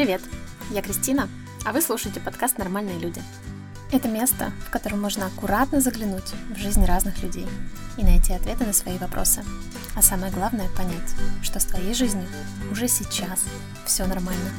Привет, я Кристина, а вы слушаете подкаст «Нормальные люди». Это место, в котором можно аккуратно заглянуть в жизнь разных людей и найти ответы на свои вопросы. А самое главное — понять, что с твоей жизнью уже сейчас все нормально.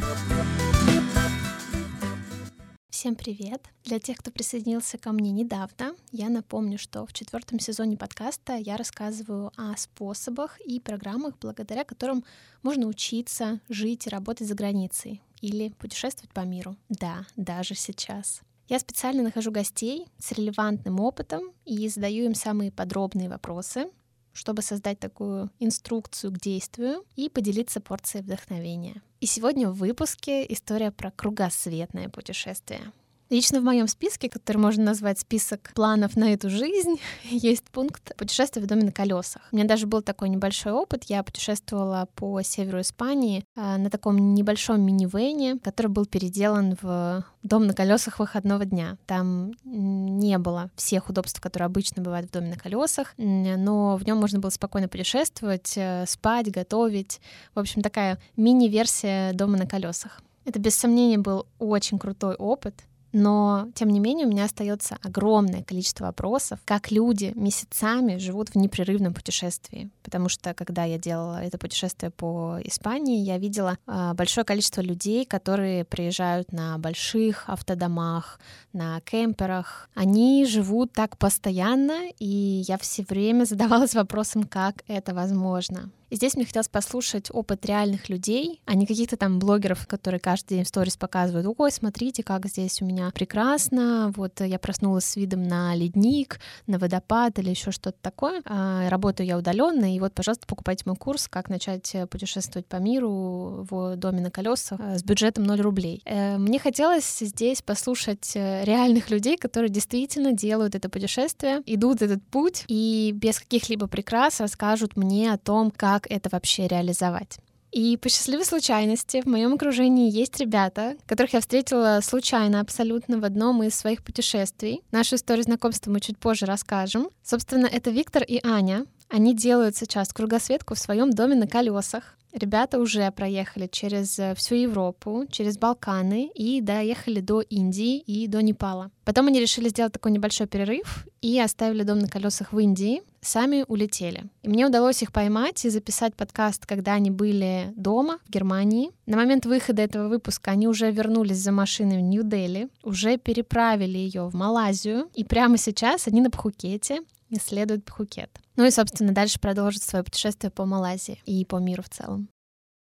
Всем привет! Для тех, кто присоединился ко мне недавно, я напомню, что в четвертом сезоне подкаста я рассказываю о способах и программах, благодаря которым можно учиться, жить и работать за границей или путешествовать по миру. Да, даже сейчас. Я специально нахожу гостей с релевантным опытом и задаю им самые подробные вопросы, чтобы создать такую инструкцию к действию и поделиться порцией вдохновения. И сегодня в выпуске история про кругосветное путешествие. Лично в моем списке, который можно назвать список планов на эту жизнь, есть пункт путешествия в доме на колесах. У меня даже был такой небольшой опыт. Я путешествовала по северу Испании а, на таком небольшом минивэне, который был переделан в дом на колесах выходного дня. Там не было всех удобств, которые обычно бывают в доме на колесах, но в нем можно было спокойно путешествовать, э, спать, готовить. В общем, такая мини-версия дома на колесах. Это без сомнения был очень крутой опыт. Но, тем не менее, у меня остается огромное количество вопросов, как люди месяцами живут в непрерывном путешествии. Потому что, когда я делала это путешествие по Испании, я видела э, большое количество людей, которые приезжают на больших автодомах, на кемперах. Они живут так постоянно, и я все время задавалась вопросом, как это возможно. И здесь мне хотелось послушать опыт реальных людей, а не каких-то там блогеров, которые каждый день в сторис показывают, ой, смотрите, как здесь у меня прекрасно, вот я проснулась с видом на ледник, на водопад или еще что-то такое. А, работаю я удаленно, и вот, пожалуйста, покупайте мой курс «Как начать путешествовать по миру в доме на колесах с бюджетом 0 рублей». Э, мне хотелось здесь послушать э, реальных людей, которые действительно делают это путешествие, идут этот путь и без каких-либо прикрас расскажут мне о том, как как это вообще реализовать. И по счастливой случайности в моем окружении есть ребята, которых я встретила случайно абсолютно в одном из своих путешествий. Нашу историю знакомства мы чуть позже расскажем. Собственно, это Виктор и Аня. Они делают сейчас кругосветку в своем доме на колесах. Ребята уже проехали через э, всю Европу, через Балканы и доехали до Индии и до Непала. Потом они решили сделать такой небольшой перерыв и оставили дом на колесах в Индии, сами улетели. И мне удалось их поймать и записать подкаст, когда они были дома, в Германии. На момент выхода этого выпуска они уже вернулись за машиной в Нью-Дели, уже переправили ее в Малайзию, и прямо сейчас они на Пхукете исследуют Пхукет. Ну и, собственно, дальше продолжит свое путешествие по Малайзии и по миру в целом.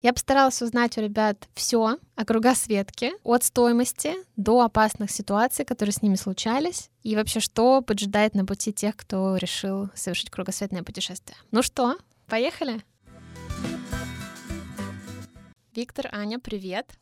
Я постаралась узнать у ребят все о кругосветке, от стоимости до опасных ситуаций, которые с ними случались, и вообще, что поджидает на пути тех, кто решил совершить кругосветное путешествие. Ну что, поехали? Виктор, Аня, привет.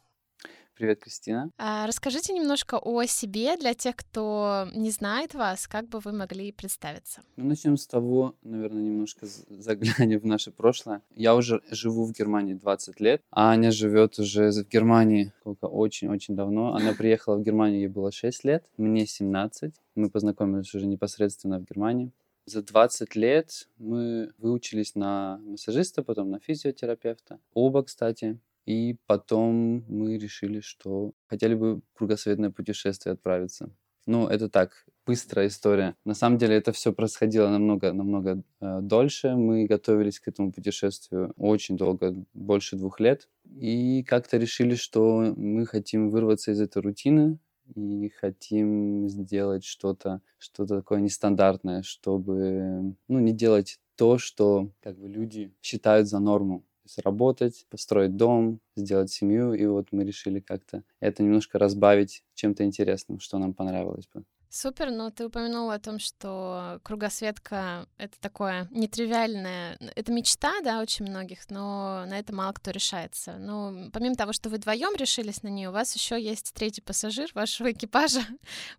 Привет, Кристина. А, расскажите немножко о себе для тех, кто не знает вас, как бы вы могли представиться. Ну, начнем с того, наверное, немножко заглянем в наше прошлое. Я уже живу в Германии 20 лет, а Аня живет уже в Германии сколько очень-очень давно. Она приехала в Германию, ей было 6 лет, мне 17. Мы познакомились уже непосредственно в Германии. За 20 лет мы выучились на массажиста, потом на физиотерапевта. Оба, кстати. И потом мы решили, что хотели бы в кругосветное путешествие отправиться. Ну, это так, быстрая история. На самом деле это все происходило намного, намного э, дольше. Мы готовились к этому путешествию очень долго, больше двух лет. И как-то решили, что мы хотим вырваться из этой рутины и хотим сделать что-то, что-то такое нестандартное, чтобы, ну, не делать то, что как бы люди считают за норму есть работать, построить дом, сделать семью. И вот мы решили как-то это немножко разбавить чем-то интересным, что нам понравилось бы. Супер, но ты упомянула о том, что кругосветка — это такое нетривиальное... Это мечта, да, очень многих, но на это мало кто решается. Но помимо того, что вы вдвоем решились на нее, у вас еще есть третий пассажир вашего экипажа.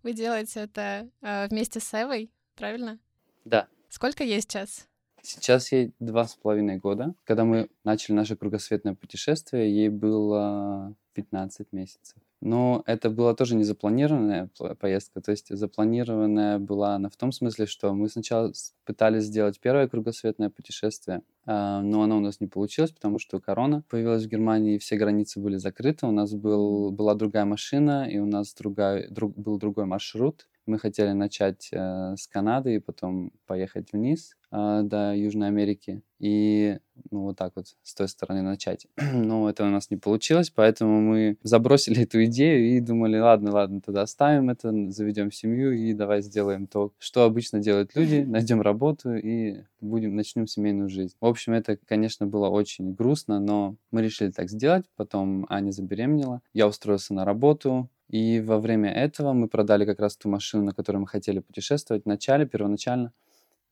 Вы делаете это э, вместе с Эвой, правильно? Да. Сколько есть сейчас? Сейчас ей два с половиной года. Когда мы начали наше кругосветное путешествие, ей было 15 месяцев. Но это была тоже не запланированная поездка, то есть запланированная была она в том смысле, что мы сначала пытались сделать первое кругосветное путешествие, а, но оно у нас не получилось, потому что корона появилась в Германии, все границы были закрыты, у нас был, была другая машина, и у нас другая, друг, был другой маршрут, мы хотели начать э, с Канады и потом поехать вниз э, до Южной Америки и ну вот так вот с той стороны начать. Но это у нас не получилось, поэтому мы забросили эту идею и думали, ладно, ладно, тогда оставим это, заведем семью и давай сделаем то, что обычно делают люди, найдем работу и будем начнем семейную жизнь. В общем, это, конечно, было очень грустно, но мы решили так сделать. Потом Аня забеременела, я устроился на работу, и во время этого мы продали как раз ту машину, на которой мы хотели путешествовать в начале, первоначально.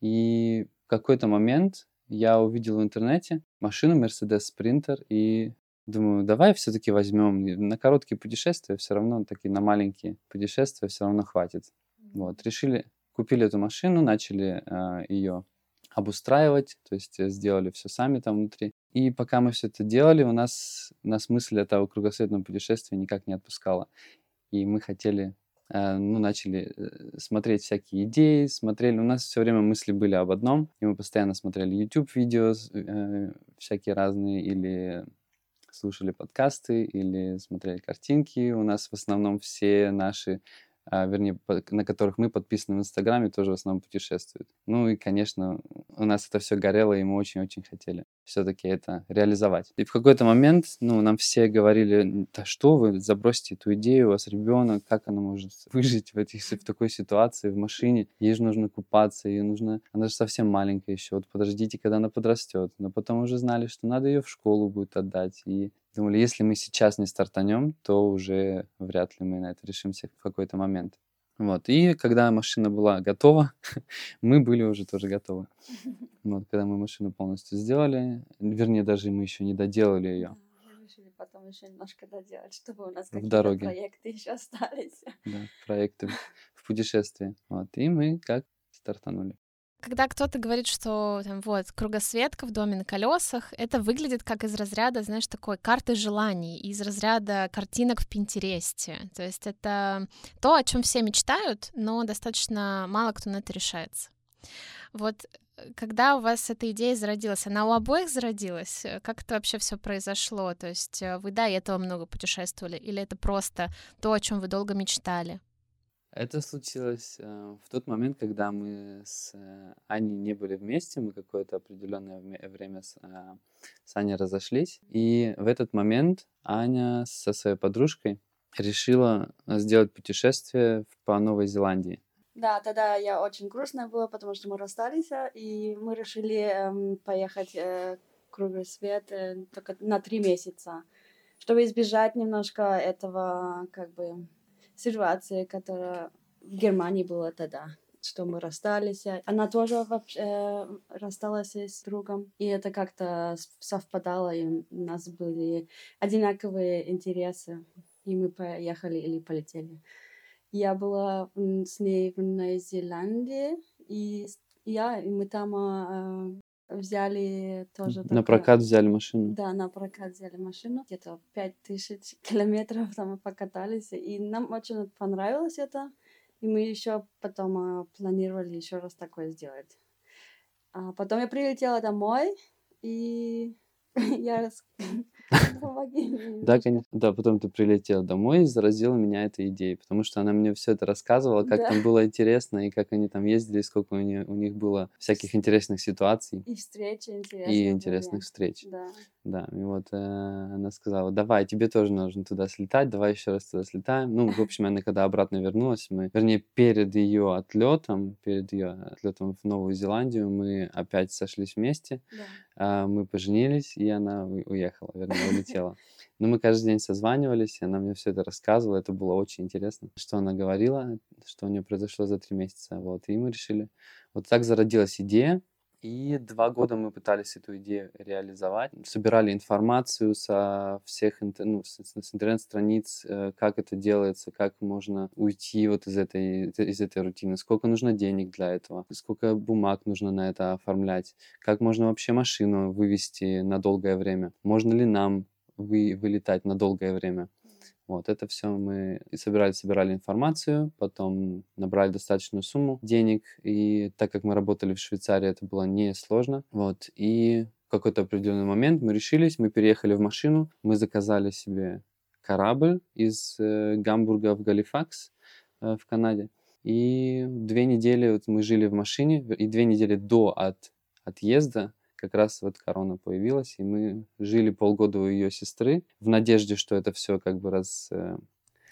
И в какой-то момент я увидел в интернете машину Mercedes Sprinter и думаю, давай все-таки возьмем на короткие путешествия, все равно такие на маленькие путешествия все равно хватит. Вот, решили, купили эту машину, начали э, а, ее обустраивать, то есть э, сделали все сами там внутри. И пока мы все это делали, у нас, у нас мысль этого кругосветного путешествия никак не отпускала и мы хотели, э, ну, начали э, смотреть всякие идеи, смотрели, у нас все время мысли были об одном, и мы постоянно смотрели YouTube-видео э, всякие разные, или слушали подкасты, или смотрели картинки. У нас в основном все наши а, вернее, на которых мы подписаны в Инстаграме, тоже в основном путешествуют. Ну и, конечно, у нас это все горело, и мы очень-очень хотели все-таки это реализовать. И в какой-то момент, ну, нам все говорили, да что вы, забросьте эту идею, у вас ребенок, как она может выжить в, этих, в такой ситуации в машине, ей же нужно купаться, ей нужно, она же совсем маленькая еще, вот подождите, когда она подрастет. Но потом уже знали, что надо ее в школу будет отдать, и Думали, если мы сейчас не стартанем, то уже вряд ли мы на это решимся в какой-то момент. Вот. И когда машина была готова, мы были уже тоже готовы. Вот, когда мы машину полностью сделали, вернее, даже мы еще не доделали ее. мы решили потом еще немножко доделать, чтобы у нас какие-то проекты еще остались. Да, проекты в путешествии. Вот. И мы как стартанули. Когда кто-то говорит, что там вот кругосветка в доме на колесах, это выглядит как из разряда, знаешь, такой карты желаний, из разряда картинок в Пинтересте. То есть это то, о чем все мечтают, но достаточно мало кто на это решается. Вот э, когда у вас эта идея зародилась, она у обоих зародилась? Как это вообще все произошло? То есть э, вы до этого много путешествовали, или это просто то, о чем вы долго мечтали? Это случилось э, в тот момент, когда мы с э, Аней не были вместе, мы какое-то определенное время с, э, с Аней разошлись. И в этот момент Аня со своей подружкой решила сделать путешествие по Новой Зеландии. Да, тогда я очень грустная была, потому что мы расстались, и мы решили эм, поехать э, круглый свет э, только на три месяца, чтобы избежать немножко этого, как бы, ситуации, которая в Германии была тогда что мы расстались. Она тоже вообще э, рассталась с другом. И это как-то совпадало, и у нас были одинаковые интересы. И мы поехали или полетели. Я была с ней в Новой Зеландии, и я, и мы там э, взяли тоже... На прокат взяли машину? Да, на прокат взяли машину. Где-то 5000 километров там мы покатались. И нам очень понравилось это. И мы еще потом а, планировали еще раз такое сделать. А потом я прилетела домой, и я Да, конечно. Да, потом ты прилетел домой и заразила меня этой идеей, потому что она мне все это рассказывала, как там было интересно, и как они там ездили, и сколько у них, у них было всяких интересных ситуаций. И встречи интересные. И интересных встреч. Да. Да, и вот э, она сказала, давай, тебе тоже нужно туда слетать, давай еще раз туда слетаем. Ну, в общем, она когда обратно вернулась, мы, вернее, перед ее отлетом, перед ее отлетом в Новую Зеландию, мы опять сошлись вместе, да. э, мы поженились, и она уехала, вернее, улетела. Но мы каждый день созванивались, и она мне все это рассказывала, это было очень интересно, что она говорила, что у нее произошло за три месяца, вот, и мы решили, вот так зародилась идея, и два года мы пытались эту идею реализовать. Собирали информацию со всех ну, с, интернет-страниц, э, как это делается, как можно уйти вот из этой, из этой рутины, сколько нужно денег для этого, сколько бумаг нужно на это оформлять, как можно вообще машину вывести на долгое время, можно ли нам вы, вылетать на долгое время. Вот это все мы собирали, собирали информацию, потом набрали достаточную сумму денег, и так как мы работали в Швейцарии, это было несложно. Вот, и в какой-то определенный момент мы решились, мы переехали в машину, мы заказали себе корабль из э, Гамбурга в Галифакс э, в Канаде. И две недели вот мы жили в машине, и две недели до от отъезда как раз вот корона появилась, и мы жили полгода у ее сестры в надежде, что это все как бы раз... Э,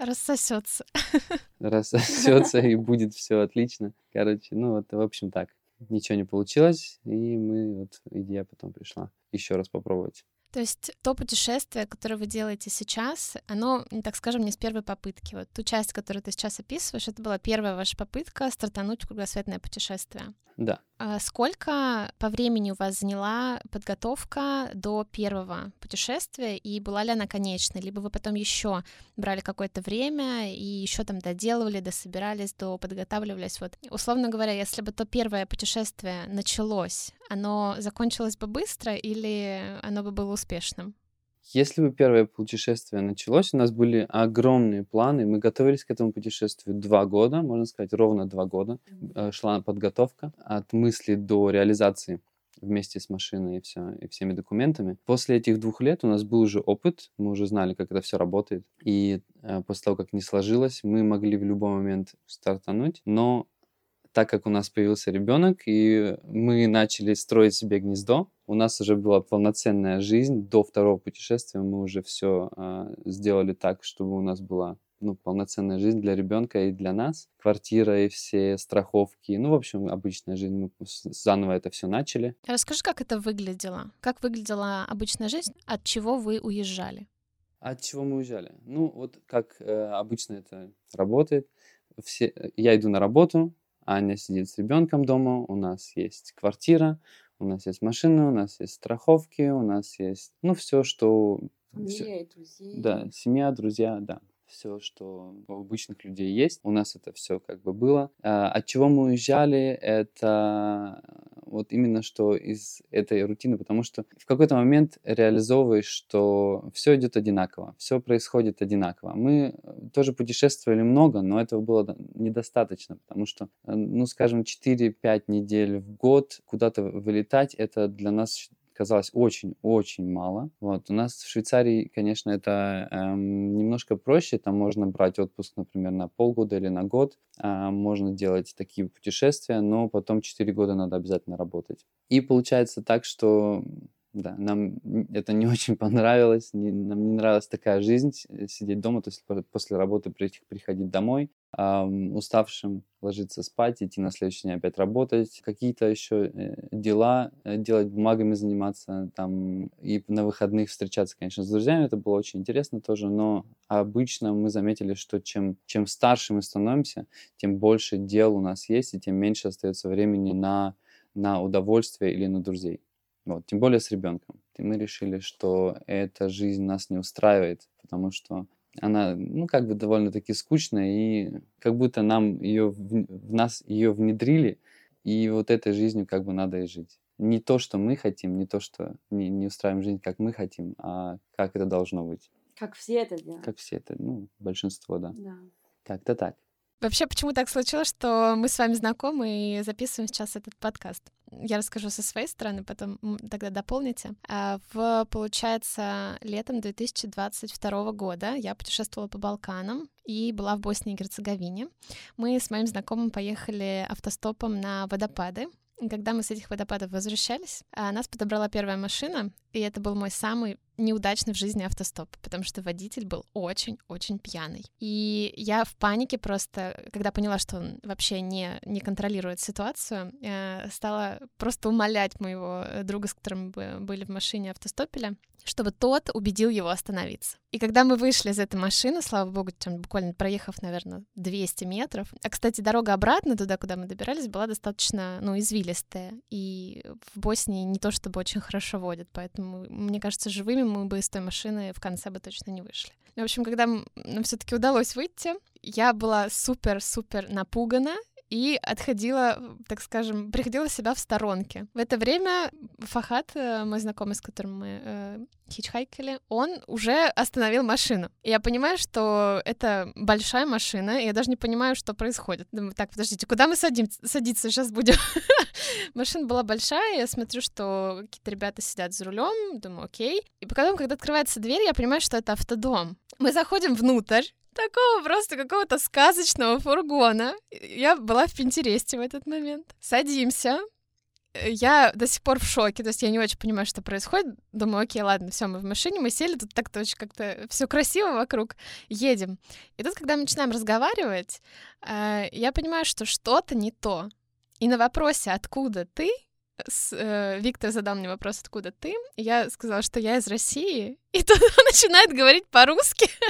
рассосется. Рассосется и будет все отлично. Короче, ну вот, в общем, так. Ничего не получилось, и мы вот идея потом пришла еще раз попробовать. То есть то путешествие, которое вы делаете сейчас, оно, так скажем, не с первой попытки. Вот ту часть, которую ты сейчас описываешь, это была первая ваша попытка стартануть в кругосветное путешествие. Да. А сколько по времени у вас заняла подготовка до первого путешествия и была ли она конечной? Либо вы потом еще брали какое-то время и еще там доделывали, дособирались, до подготавливались. Вот, условно говоря, если бы то первое путешествие началось, оно закончилось бы быстро или оно бы было успешным? Если бы первое путешествие началось, у нас были огромные планы. Мы готовились к этому путешествию два года, можно сказать, ровно два года. Э, шла подготовка от мысли до реализации вместе с машиной и, все, и всеми документами. После этих двух лет у нас был уже опыт, мы уже знали, как это все работает. И э, после того, как не сложилось, мы могли в любой момент стартануть. Но так как у нас появился ребенок, и мы начали строить себе гнездо, у нас уже была полноценная жизнь. До второго путешествия мы уже все э, а, сделали так, чтобы у нас была ну, полноценная жизнь для ребенка и для нас. Квартира и все страховки. Ну, в общем, обычная жизнь. Мы заново это все начали. Расскажи, как это выглядело? Как выглядела обычная жизнь? От чего вы уезжали? От чего мы уезжали? Ну, вот как э, обычно это работает. Все, я иду на работу, Аня сидит с ребенком дома, у нас есть квартира, у нас есть машина, у нас есть страховки, у нас есть, ну, все, что... Семья и друзья. Да, семья, друзья, да. Все, что у обычных людей есть, у нас это все как бы было. А, от чего мы уезжали, это вот именно что из этой рутины, потому что в какой-то момент реализовываешь, что все идет одинаково, все происходит одинаково. Мы э, тоже путешествовали много, но этого было недостаточно, потому что, э, ну, скажем, 4-5 недель в год куда-то вылетать, это для нас казалось очень-очень мало. Вот. У нас в Швейцарии, конечно, это эм, немножко проще. Там можно брать отпуск, например, на полгода или на год. Э, можно делать такие путешествия, но потом 4 года надо обязательно работать. И получается так, что да, нам это не очень понравилось, не, нам не нравилась такая жизнь, сидеть дома, то есть после работы приходить домой, эм, уставшим ложиться спать, идти на следующий день опять работать, какие-то еще э, дела э, делать, бумагами заниматься, там, и на выходных встречаться, конечно, с друзьями, это было очень интересно тоже, но обычно мы заметили, что чем, чем старше мы становимся, тем больше дел у нас есть, и тем меньше остается времени на, на удовольствие или на друзей. Вот, тем более с ребенком. И мы решили, что эта жизнь нас не устраивает, потому что она, ну, как бы довольно-таки скучная, и как будто нам ее, в, в нас ее внедрили, и вот этой жизнью как бы надо и жить. Не то, что мы хотим, не то, что не, не устраиваем жизнь, как мы хотим, а как это должно быть. Как все это делают. Как все это, ну, большинство, да. Да. Как-то так. Вообще, почему так случилось, что мы с вами знакомы и записываем сейчас этот подкаст? Я расскажу со своей стороны, потом тогда дополните. А, в, получается, летом 2022 года я путешествовала по Балканам и была в Боснии и Герцеговине. Мы с моим знакомым поехали автостопом на водопады. Когда мы с этих водопадов возвращались, а, нас подобрала первая машина, и это был мой самый неудачный в жизни автостоп, потому что водитель был очень-очень пьяный. И я в панике просто, когда поняла, что он вообще не, не контролирует ситуацию, э, стала просто умолять моего друга, с которым мы были в машине автостопеля, чтобы тот убедил его остановиться. И когда мы вышли из этой машины, слава богу, там, буквально проехав, наверное, 200 метров, а, кстати, дорога обратно туда, куда мы добирались, была достаточно, ну, извилистая, и в Боснии не то чтобы очень хорошо водят, поэтому, мне кажется, живыми мы бы из той машины в конце бы точно не вышли. В общем, когда нам все таки удалось выйти, я была супер-супер напугана, и отходила, так скажем, приходила себя в сторонке. В это время Фахат, э, мой знакомый, с которым мы э, хичхайкали, он уже остановил машину. И я понимаю, что это большая машина, и я даже не понимаю, что происходит. Думаю, так, подождите, куда мы садим, садиться сейчас будем? Машина была большая, я смотрю, что какие-то ребята сидят за рулем, думаю, окей. И потом, когда открывается дверь, я понимаю, что это автодом. Мы заходим внутрь, такого просто какого-то сказочного фургона. Я была в Пинтересте в этот момент. Садимся. Я до сих пор в шоке, то есть я не очень понимаю, что происходит. Думаю, окей, ладно, все, мы в машине, мы сели, тут так-то очень как-то все красиво вокруг, едем. И тут, когда мы начинаем разговаривать, э, я понимаю, что что-то не то. И на вопросе «Откуда ты?» с, э, Виктор задал мне вопрос, откуда ты? Я сказала, что я из России. И тут он начинает говорить по-русски.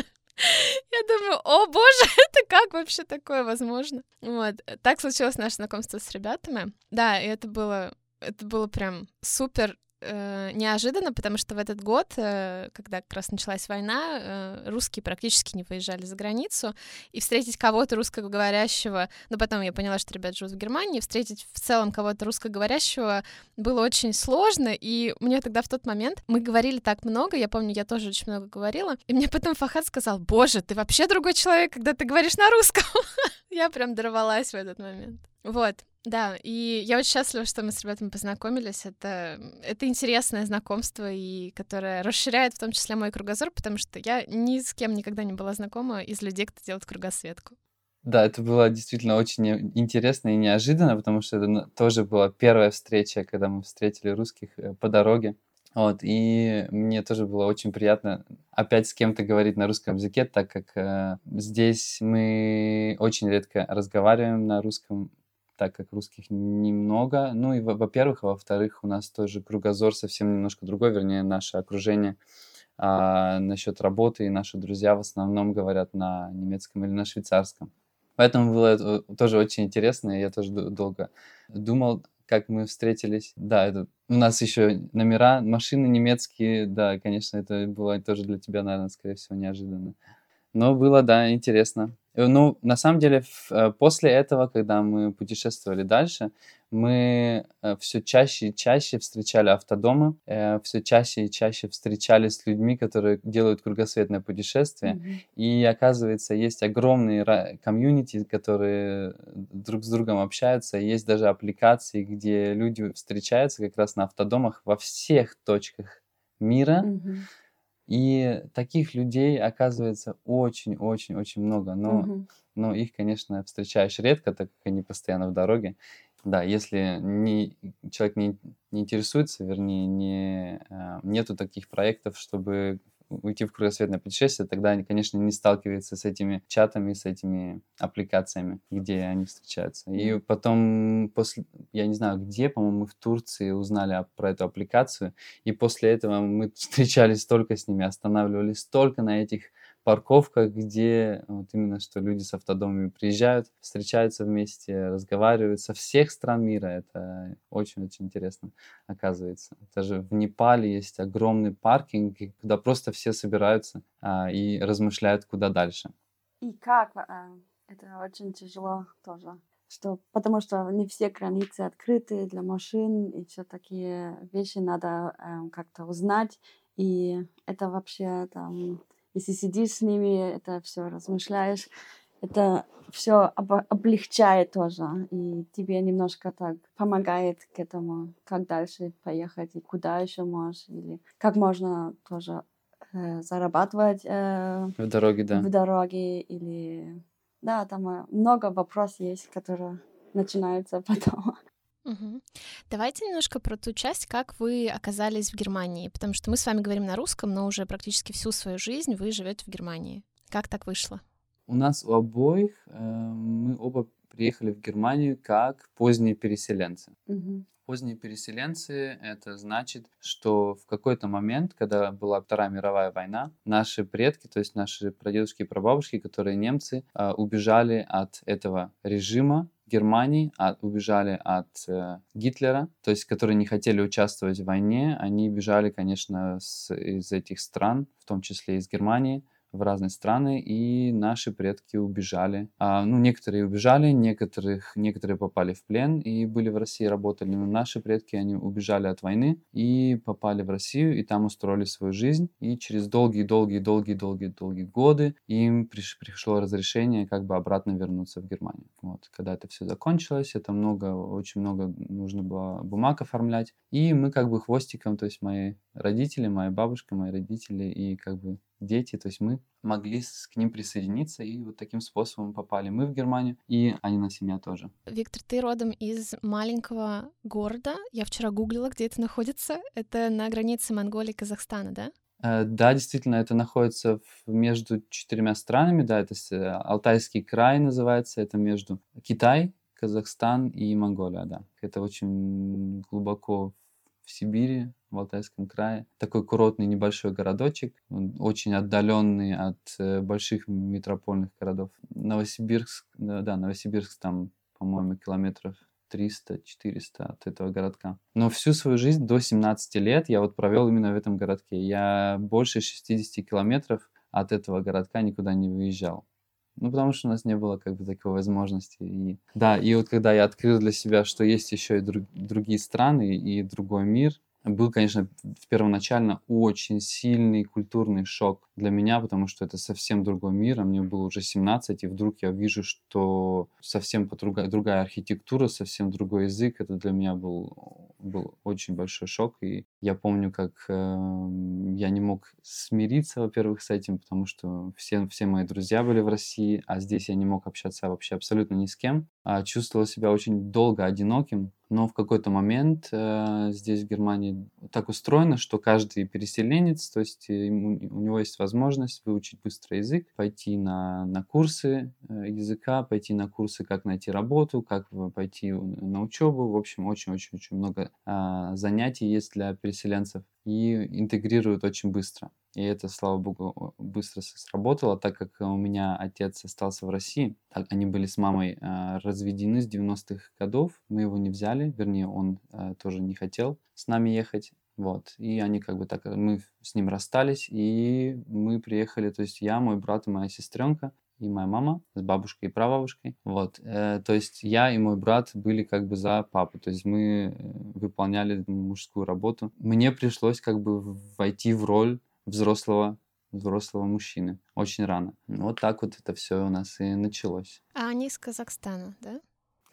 Я думаю, о боже, это как вообще такое возможно? Вот, так случилось наше знакомство с ребятами. Да, и это было, это было прям супер э, неожиданно, потому что в этот год, э, когда как раз началась война, э, русские практически не выезжали за границу, и встретить кого-то русскоговорящего, ну потом я поняла, что ребят живут в Германии, встретить в целом кого-то русскоговорящего было очень сложно, и мне тогда в тот момент, мы говорили так много, я помню, я тоже очень много говорила, и мне потом Фахад сказал, боже, ты вообще другой человек, когда ты говоришь на русском. Я прям дорвалась в этот момент. Вот. Да, и я очень счастлива, что мы с ребятами познакомились. Это, это интересное знакомство, и которое расширяет в том числе мой кругозор, потому что я ни с кем никогда не была знакома из людей, кто делает кругосветку. Да, это было действительно очень интересно и неожиданно, потому что это тоже была первая встреча, когда мы встретили русских э, по дороге. Вот, и мне тоже было очень приятно опять с кем-то говорить на русском языке, так как э, здесь мы очень редко разговариваем на русском так как русских немного. Ну и, во-первых, а во-вторых, у нас тоже кругозор совсем немножко другой, вернее, наше окружение а, насчет работы, и наши друзья в основном говорят на немецком или на швейцарском. Поэтому было это тоже очень интересно, и я тоже долго думал, как мы встретились. Да, это у нас еще номера, машины немецкие, да, конечно, это было тоже для тебя, наверное, скорее всего, неожиданно. Но было, да, интересно. Э, ну, на самом деле, э, после этого, когда мы путешествовали дальше, мы э, все чаще и чаще встречали автодомы, все чаще и чаще встречались с людьми, которые делают кругосветное путешествие. Mm-hmm. И оказывается, есть огромные комьюнити, которые друг с другом общаются. Есть даже аппликации, где люди встречаются как раз на автодомах во всех точках мира. Mm-hmm и таких людей оказывается очень-очень-очень много, но, угу. но их, конечно, встречаешь редко, так как они постоянно в дороге. Да, если не, человек не, не интересуется, вернее, не, э, нету таких проектов, чтобы уйти в кругосветное путешествие, тогда они, конечно, не сталкиваются с этими чатами, с этими аппликациями, где они встречаются. И потом, после, я не знаю где, по-моему, мы в Турции узнали про эту аппликацию, и после этого мы встречались только с ними, останавливались только на этих парковках, где вот именно что люди с автодомами приезжают, встречаются вместе, разговаривают со всех стран мира. Это очень-очень интересно оказывается. Даже в Непале есть огромный паркинг, куда просто все собираются а, и размышляют, куда дальше. И как? А, это очень тяжело тоже. Что, потому что не все границы открыты для машин, и все такие вещи надо э, как-то узнать. И это вообще там если сидишь с ними, это все размышляешь, это все об- облегчает тоже, и тебе немножко так помогает к этому, как дальше поехать, и куда еще можешь, или как можно тоже э, зарабатывать э, в дороге, да. В дороге, или да, там э, много вопросов есть, которые начинаются потом. Угу. Давайте немножко про ту часть, как вы оказались в Германии, потому что мы с вами говорим на русском, но уже практически всю свою жизнь вы живете в Германии. Как так вышло? У нас у обоих э, мы оба приехали в Германию как поздние переселенцы. Угу. Поздние переселенцы это значит, что в какой-то момент, когда была Вторая мировая война, наши предки, то есть наши прадедушки и прабабушки, которые немцы, э, убежали от этого режима Германии, а, убежали от э, Гитлера, то есть которые не хотели участвовать в войне, они бежали, конечно, с, из этих стран, в том числе из Германии, в разные страны, и наши предки убежали. А, ну, некоторые убежали, некоторых, некоторые попали в плен и были в России, работали. Но наши предки, они убежали от войны и попали в Россию, и там устроили свою жизнь. И через долгие-долгие-долгие-долгие-долгие годы им приш, пришло разрешение как бы обратно вернуться в Германию. Вот. Когда это все закончилось, это много, очень много нужно было бумаг оформлять. И мы как бы хвостиком, то есть мои родители, моя бабушка, мои родители и как бы дети, то есть мы могли к ним присоединиться, и вот таким способом попали мы в Германию, и они на семья тоже. Виктор, ты родом из маленького города. Я вчера гуглила, где это находится. Это на границе Монголии и Казахстана, да? Э, да, действительно, это находится между четырьмя странами, да, это э, Алтайский край называется, это между Китай, Казахстан и Монголия, да. Это очень глубоко в Сибири, в Алтайском крае. Такой курортный небольшой городочек, очень отдаленный от э, больших метропольных городов. Новосибирск, да, Новосибирск там, по-моему, километров 300-400 от этого городка. Но всю свою жизнь до 17 лет я вот провел именно в этом городке. Я больше 60 километров от этого городка никуда не выезжал. Ну, потому что у нас не было как бы такой возможности. И, да, и вот когда я открыл для себя, что есть еще и друг, другие страны и другой мир, был, конечно, первоначально очень сильный культурный шок для меня, потому что это совсем другой мир, а мне было уже 17, и вдруг я вижу, что совсем другая, другая архитектура, совсем другой язык. Это для меня был, был очень большой шок, и я помню, как э, я не мог смириться, во-первых, с этим, потому что все, все мои друзья были в России, а здесь я не мог общаться вообще абсолютно ни с кем. А чувствовал себя очень долго одиноким, но в какой-то момент э, здесь в Германии так устроено, что каждый переселенец, то есть ему, у него есть возможность выучить быстро язык, пойти на, на курсы э, языка, пойти на курсы, как найти работу, как пойти на учебу. В общем, очень-очень-очень много э, занятий есть для переселенцев и интегрируют очень быстро. И это, слава богу, быстро сработало, так как у меня отец остался в России. Так, они были с мамой э, разведены с 90-х годов. Мы его не взяли, вернее, он э, тоже не хотел с нами ехать. Вот. И они как бы так, мы с ним расстались, и мы приехали, то есть я, мой брат и моя сестренка, и моя мама с бабушкой и прабабушкой. Вот. Э, то есть я и мой брат были как бы за папу. То есть мы э, выполняли мужскую работу. Мне пришлось как бы войти в роль взрослого взрослого мужчины очень рано. Вот так вот это все у нас и началось. А они из Казахстана, да?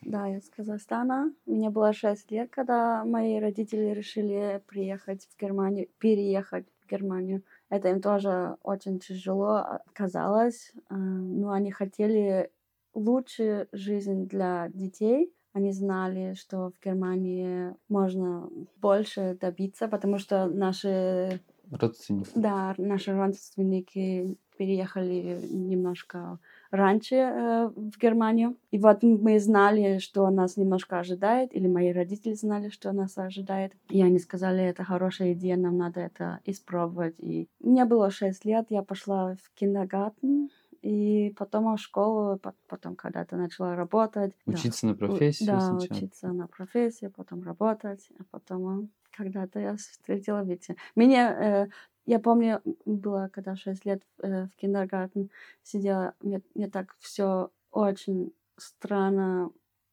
Да, я из Казахстана. Мне было 6 лет, когда мои родители решили приехать в Германию, переехать в Германию. Это им тоже очень тяжело казалось. А, но они хотели лучшую жизнь для детей. Они знали, что в Германии можно больше добиться, потому что наши Родственники. Да, наши родственники переехали немножко раньше э, в Германию. И вот мы знали, что нас немножко ожидает, или мои родители знали, что нас ожидает. И они сказали, это хорошая идея, нам надо это испробовать. И мне было 6 лет, я пошла в кинdergarten, и потом в школу, потом когда-то начала работать. Учиться да. на профессию Да, сначала. учиться на профессию, потом работать, а потом когда-то я встретила Витя. Меня, э, я помню, было, когда 6 лет э, в киндергартен сидела, мне, мне так все очень странно,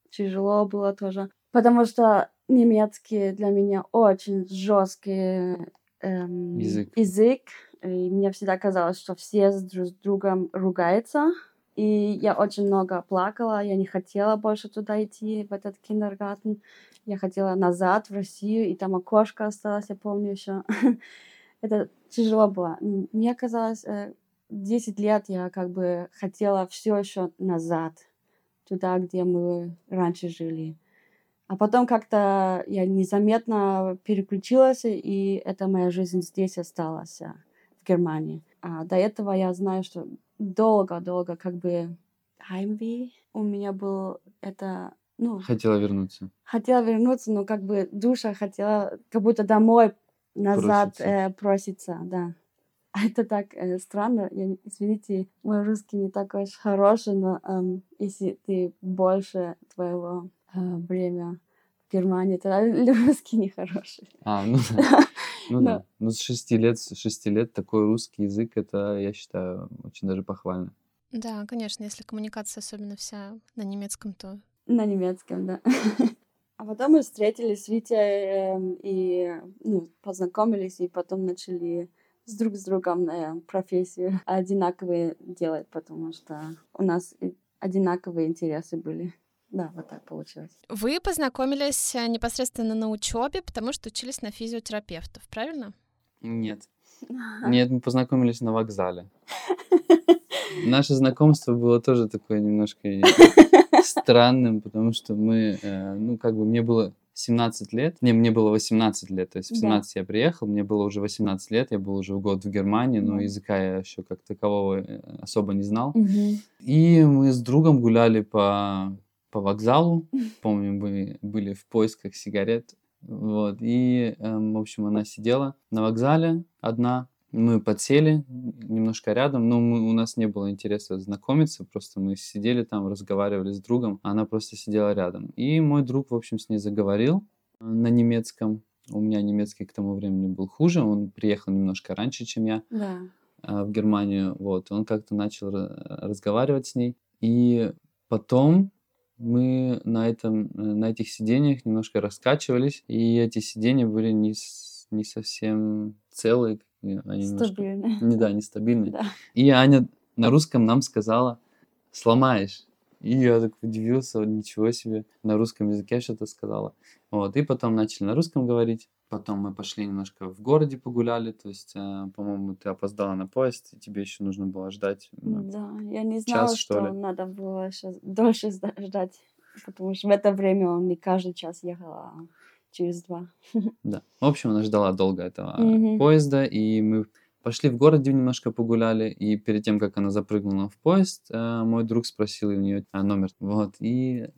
тяжело было тоже, потому что немецкий для меня очень жесткий эм, язык. язык, и мне всегда казалось, что все с друг с другом ругаются, и я очень много плакала, я не хотела больше туда идти, в этот киндергартен. Я хотела назад в Россию, и там окошко осталось, я помню еще. Это тяжело было. Мне казалось, 10 э, лет я как бы хотела все еще назад, туда, где мы раньше жили. А потом как-то я незаметно переключилась, и эта моя жизнь здесь осталась, э, в Германии. А до этого я знаю, что долго-долго как бы Heimweh у меня был это ну, хотела вернуться. Хотела вернуться, но как бы душа хотела как будто домой назад проситься, э, проситься да. Это так э, странно. Я, извините, мой русский не такой уж хороший, но эм, если ты больше твоего э, время в Германии, то русский не хороший. А, ну да. Ну да. Ну, с шести лет, с шести лет такой русский язык, это, я считаю, очень даже похвально. Да, конечно, если коммуникация особенно вся на немецком, то На немецком, да. А потом мы встретились с Витей эм, и ну, познакомились, и потом начали с друг с другом э, профессию одинаковые делать, потому что у нас одинаковые интересы были. Да, вот так получилось. вы познакомились э, непосредственно на учебе, потому что учились на физиотерапевтов, правильно? Нет. Нет, мы познакомились на вокзале. Наше знакомство было тоже такое немножко странным, потому что мы, э, ну, как бы мне было 17 лет, не, мне было 18 лет, то есть в Да. 17 я приехал, мне было уже 18 лет, я был уже в год в Германии, но языка я еще как такового э, особо не знал. И мы с другом гуляли по, по вокзалу. Помню, мы были в поисках сигарет. Вот. И, эм, в общем, она сидела на вокзале одна. Мы подсели немножко рядом, но мы, у нас не было интереса знакомиться, просто мы сидели там, разговаривали с другом, а она просто сидела рядом. И мой друг, в общем, с ней заговорил э, на немецком. У меня немецкий к тому времени был хуже, он приехал немножко раньше, чем я Да. а, в Германию, вот, он как-то начал ра- разговаривать с ней, и потом мы на этом, э, на этих сидениях немножко раскачивались, и эти сидения были не, не совсем целые, они немножко, не, да, нестабильные. Да. И Аня на русском нам сказала, сломаешь. И я так удивился, ничего себе, на русском языке что-то сказала. Вот, и потом начали на русском говорить. Потом мы пошли немножко в городе погуляли, то есть, э, по-моему, ты опоздала на поезд, и тебе еще нужно было ждать. э, Да, я не знала, час, что что ли? надо было дольше ждать, потому что в это время он не каждый час ехал, а через два. Да. В общем, она ждала долго этого э, Мгм. поезда, и мы пошли в городе немножко погуляли, и перед тем, как она запрыгнула в поезд, э, мой друг спросил у нее номер. Вот, и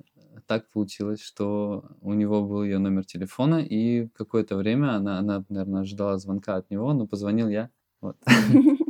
так получилось, что у него был ее номер телефона, и какое-то время она, она наверное, ждала звонка от него, но позвонил я. Вот.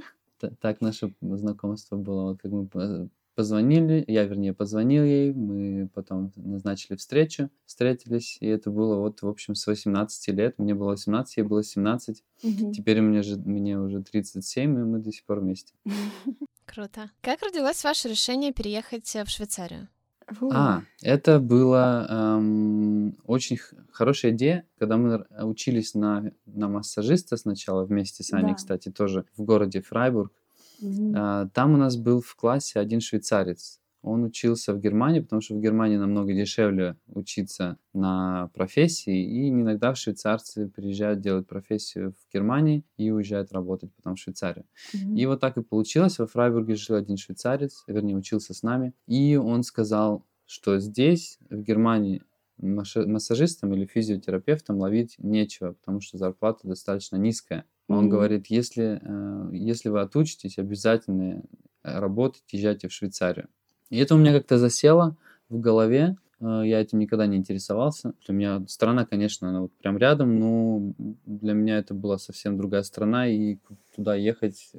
Так наше знакомство было. Вот как мы по- позвонили, я, вернее, позвонил ей, мы потом назначили встречу, встретились, и это было вот, в общем, с 18 лет. Мне было 18, ей было 17. Мгм. Теперь мне, же, мне уже 37, и мы до сих пор вместе. Круто. Как родилось ваше решение переехать э, в Швейцарию? Фу. А, это была эм, очень хорошая идея, когда мы учились на, на массажиста сначала вместе с Аней, Да. кстати, тоже в городе Фрайбург. А, Там у нас был в классе один швейцарец. Он учился в Германии, потому что в Германии намного дешевле учиться на профессии, и иногда швейцарцы приезжают делать профессию в Германии и уезжают работать потом в Швейцарию. Мгм. И вот так и получилось. Во Фрайбурге жил один швейцарец, вернее, учился с нами. И он сказал, что здесь, в Германии, массажистам или физиотерапевтам ловить нечего, потому что зарплата достаточно низкая. Он Мгм. говорит, если, э, если вы отучитесь, обязательно э, работать, езжайте в Швейцарию. И это у меня как-то засело в голове. э, Я этим никогда не интересовался. Для меня страна, конечно, она вот прям рядом, но для меня это была совсем другая страна, и туда ехать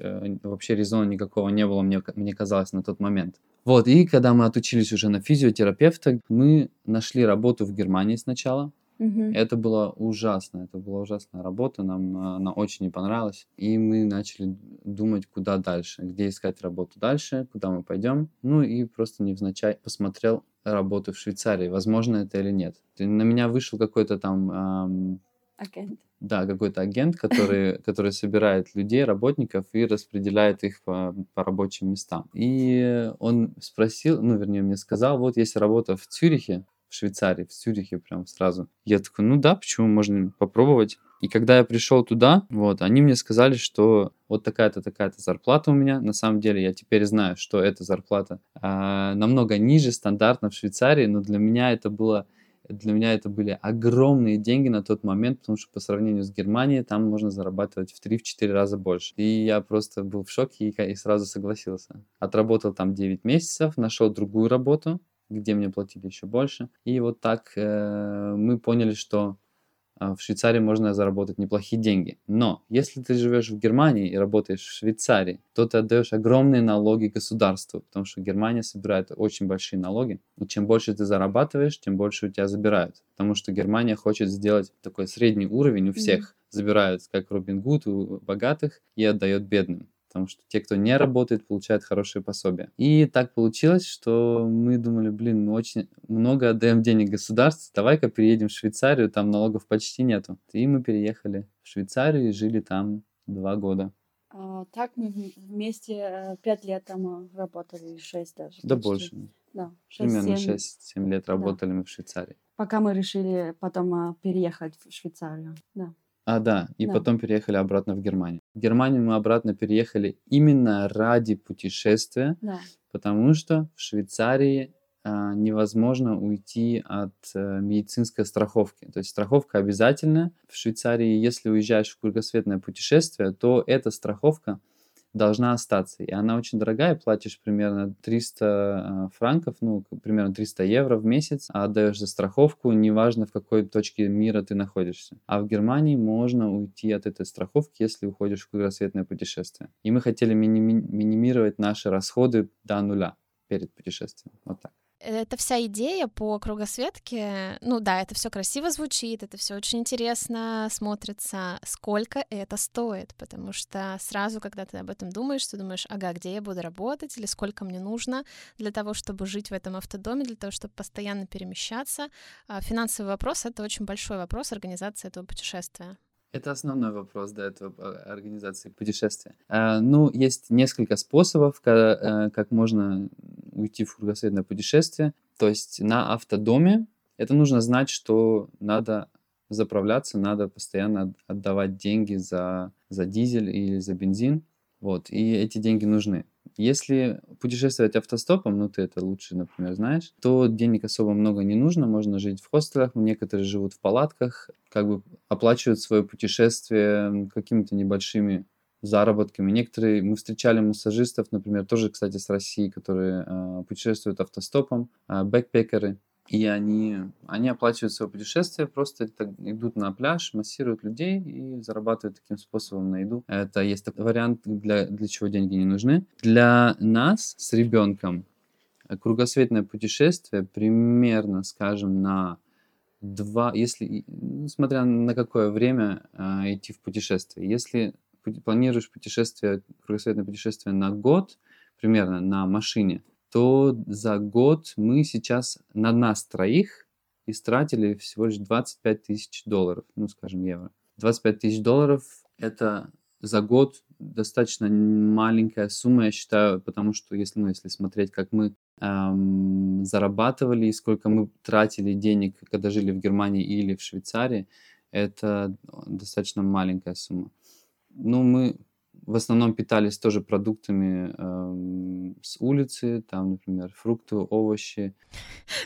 вообще резона никакого не было, мне, мне казалось на тот момент. Вот, и когда мы отучились уже на физиотерапевта, мы нашли работу в Германии сначала. Мгм. Это было ужасно, это была ужасная работа, нам э, она очень не понравилась. И мы начали думать, куда дальше, где искать работу дальше, куда мы пойдем. Ну и просто невзначай посмотрел работу в Швейцарии, возможно это или нет. На меня вышел какой-то там, ам, Агент. да, какой-то агент, который, который собирает людей, работников и распределяет их по, по рабочим местам. И он спросил, ну, вернее, мне сказал, вот есть работа в Цюрихе, в Швейцарии, в Цюрихе прям сразу. Я такой, ну да, почему, можно попробовать. И когда я пришел туда, вот, они мне сказали, что вот такая-то, такая-то зарплата у меня. На самом деле я теперь знаю, что эта зарплата а, намного ниже стандартно в Швейцарии, но для меня это было для меня это были огромные деньги на тот момент, потому что по сравнению с Германией там можно зарабатывать в 3-4 раза больше. И я просто был в шоке и, и сразу согласился. Отработал там 9 месяцев, нашел другую работу, где мне платили еще больше. И вот так э, мы поняли, что а, в Швейцарии можно заработать неплохие деньги. Но если ты живешь в Германии и работаешь в Швейцарии, то ты отдаешь огромные налоги государству, потому что Германия собирает очень большие налоги. И чем больше ты зарабатываешь, тем больше у тебя забирают. Потому что Германия хочет сделать такой средний уровень у всех забирают, как Робин Гуд, у богатых и отдает бедным потому что те, кто не работает, получают хорошие пособия. И так получилось, что мы думали, блин, мы очень много отдаем денег государству, давай-ка переедем в Швейцарию, там налогов почти нету. И мы переехали в Швейцарию и жили там два года. А, так мы вместе э, пять лет там э, работали, шесть даже. Да почти. больше. Да, 6, Примерно 6-7 лет работали да. мы в Швейцарии. Пока мы решили потом э, переехать в Швейцарию, да. А, да, и да. потом переехали обратно в Германию. В Германию мы обратно переехали именно ради путешествия, да. потому что в Швейцарии а, невозможно уйти от а, медицинской страховки. То есть страховка обязательная. В Швейцарии, если уезжаешь в кругосветное путешествие, то эта страховка должна остаться. И она очень дорогая, платишь примерно 300 а, франков, ну, примерно 300 евро в месяц, а отдаешь за страховку, неважно в какой точке мира ты находишься. А в Германии можно уйти от этой страховки, если уходишь в кругосветное путешествие. И мы хотели миними- минимировать наши расходы до нуля перед путешествием. Вот так это вся идея по кругосветке. Ну да, это все красиво звучит, это все очень интересно смотрится. Сколько это стоит? Потому что сразу, когда ты об этом думаешь, ты думаешь, ага, где я буду работать или сколько мне нужно для того, чтобы жить в этом автодоме, для того, чтобы постоянно перемещаться. А финансовый вопрос — это очень большой вопрос организации этого путешествия. Это основной вопрос до этого а, организации путешествия. А, ну, есть несколько способов, э, как можно уйти в кругосветное путешествие. То есть на автодоме это нужно знать, что надо заправляться, надо постоянно отдавать деньги за, за дизель или за бензин. Вот, и эти деньги нужны. Если путешествовать автостопом, ну ты это лучше, например, знаешь, то денег особо много не нужно, можно жить в хостелах, некоторые живут в палатках, как бы оплачивают свое путешествие какими-то небольшими заработками. Некоторые, мы встречали массажистов, например, тоже, кстати, с России, которые э, путешествуют автостопом, э, бэкпекеры, и они, они оплачивают свое путешествие, просто идут на пляж, массируют людей и зарабатывают таким способом на еду. Это есть такой вариант, для, для чего деньги не нужны. Для нас с ребенком кругосветное путешествие примерно, скажем, на два, если, смотря на какое время э, идти в путешествие. Если планируешь путешествие, кругосветное путешествие на год, примерно на машине, то за год мы сейчас на нас троих истратили всего лишь 25 тысяч долларов, ну, скажем, евро. 25 тысяч долларов – это за год достаточно маленькая сумма, я считаю, потому что если, ну, если смотреть, как мы эм, зарабатывали и сколько мы тратили денег, когда жили в Германии или в Швейцарии, это достаточно маленькая сумма. Ну, мы в основном питались тоже продуктами э, с улицы, там, например, фрукты, овощи.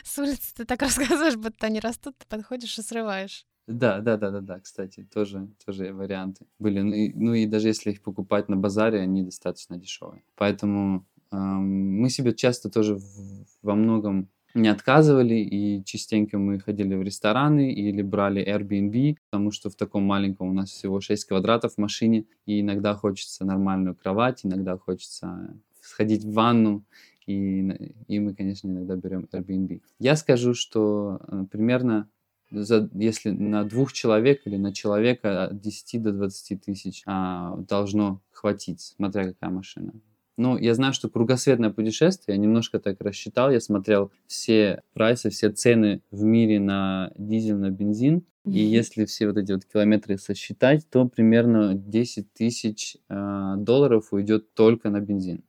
С улицы ты так рассказываешь, будто они растут, ты подходишь и срываешь. Да, да, да, да, да, кстати, тоже, тоже варианты были. Ну и, ну и даже если их покупать на базаре, они достаточно дешевые. Поэтому э, мы себе часто тоже в, во многом не отказывали, и частенько мы ходили в рестораны или брали Airbnb, потому что в таком маленьком у нас всего 6 квадратов в машине, и иногда хочется нормальную кровать, иногда хочется сходить в ванну, и, и мы, конечно, иногда берем Airbnb. Я скажу, что э, примерно за, если на двух человек или на человека от 10 до 20 тысяч а, должно хватить, смотря какая машина. Ну, я знаю, что кругосветное путешествие, я немножко так рассчитал, я смотрел все прайсы, все цены в мире на дизель, на бензин, и если все вот эти вот километры сосчитать, то примерно 10 тысяч э, долларов уйдет только на бензин.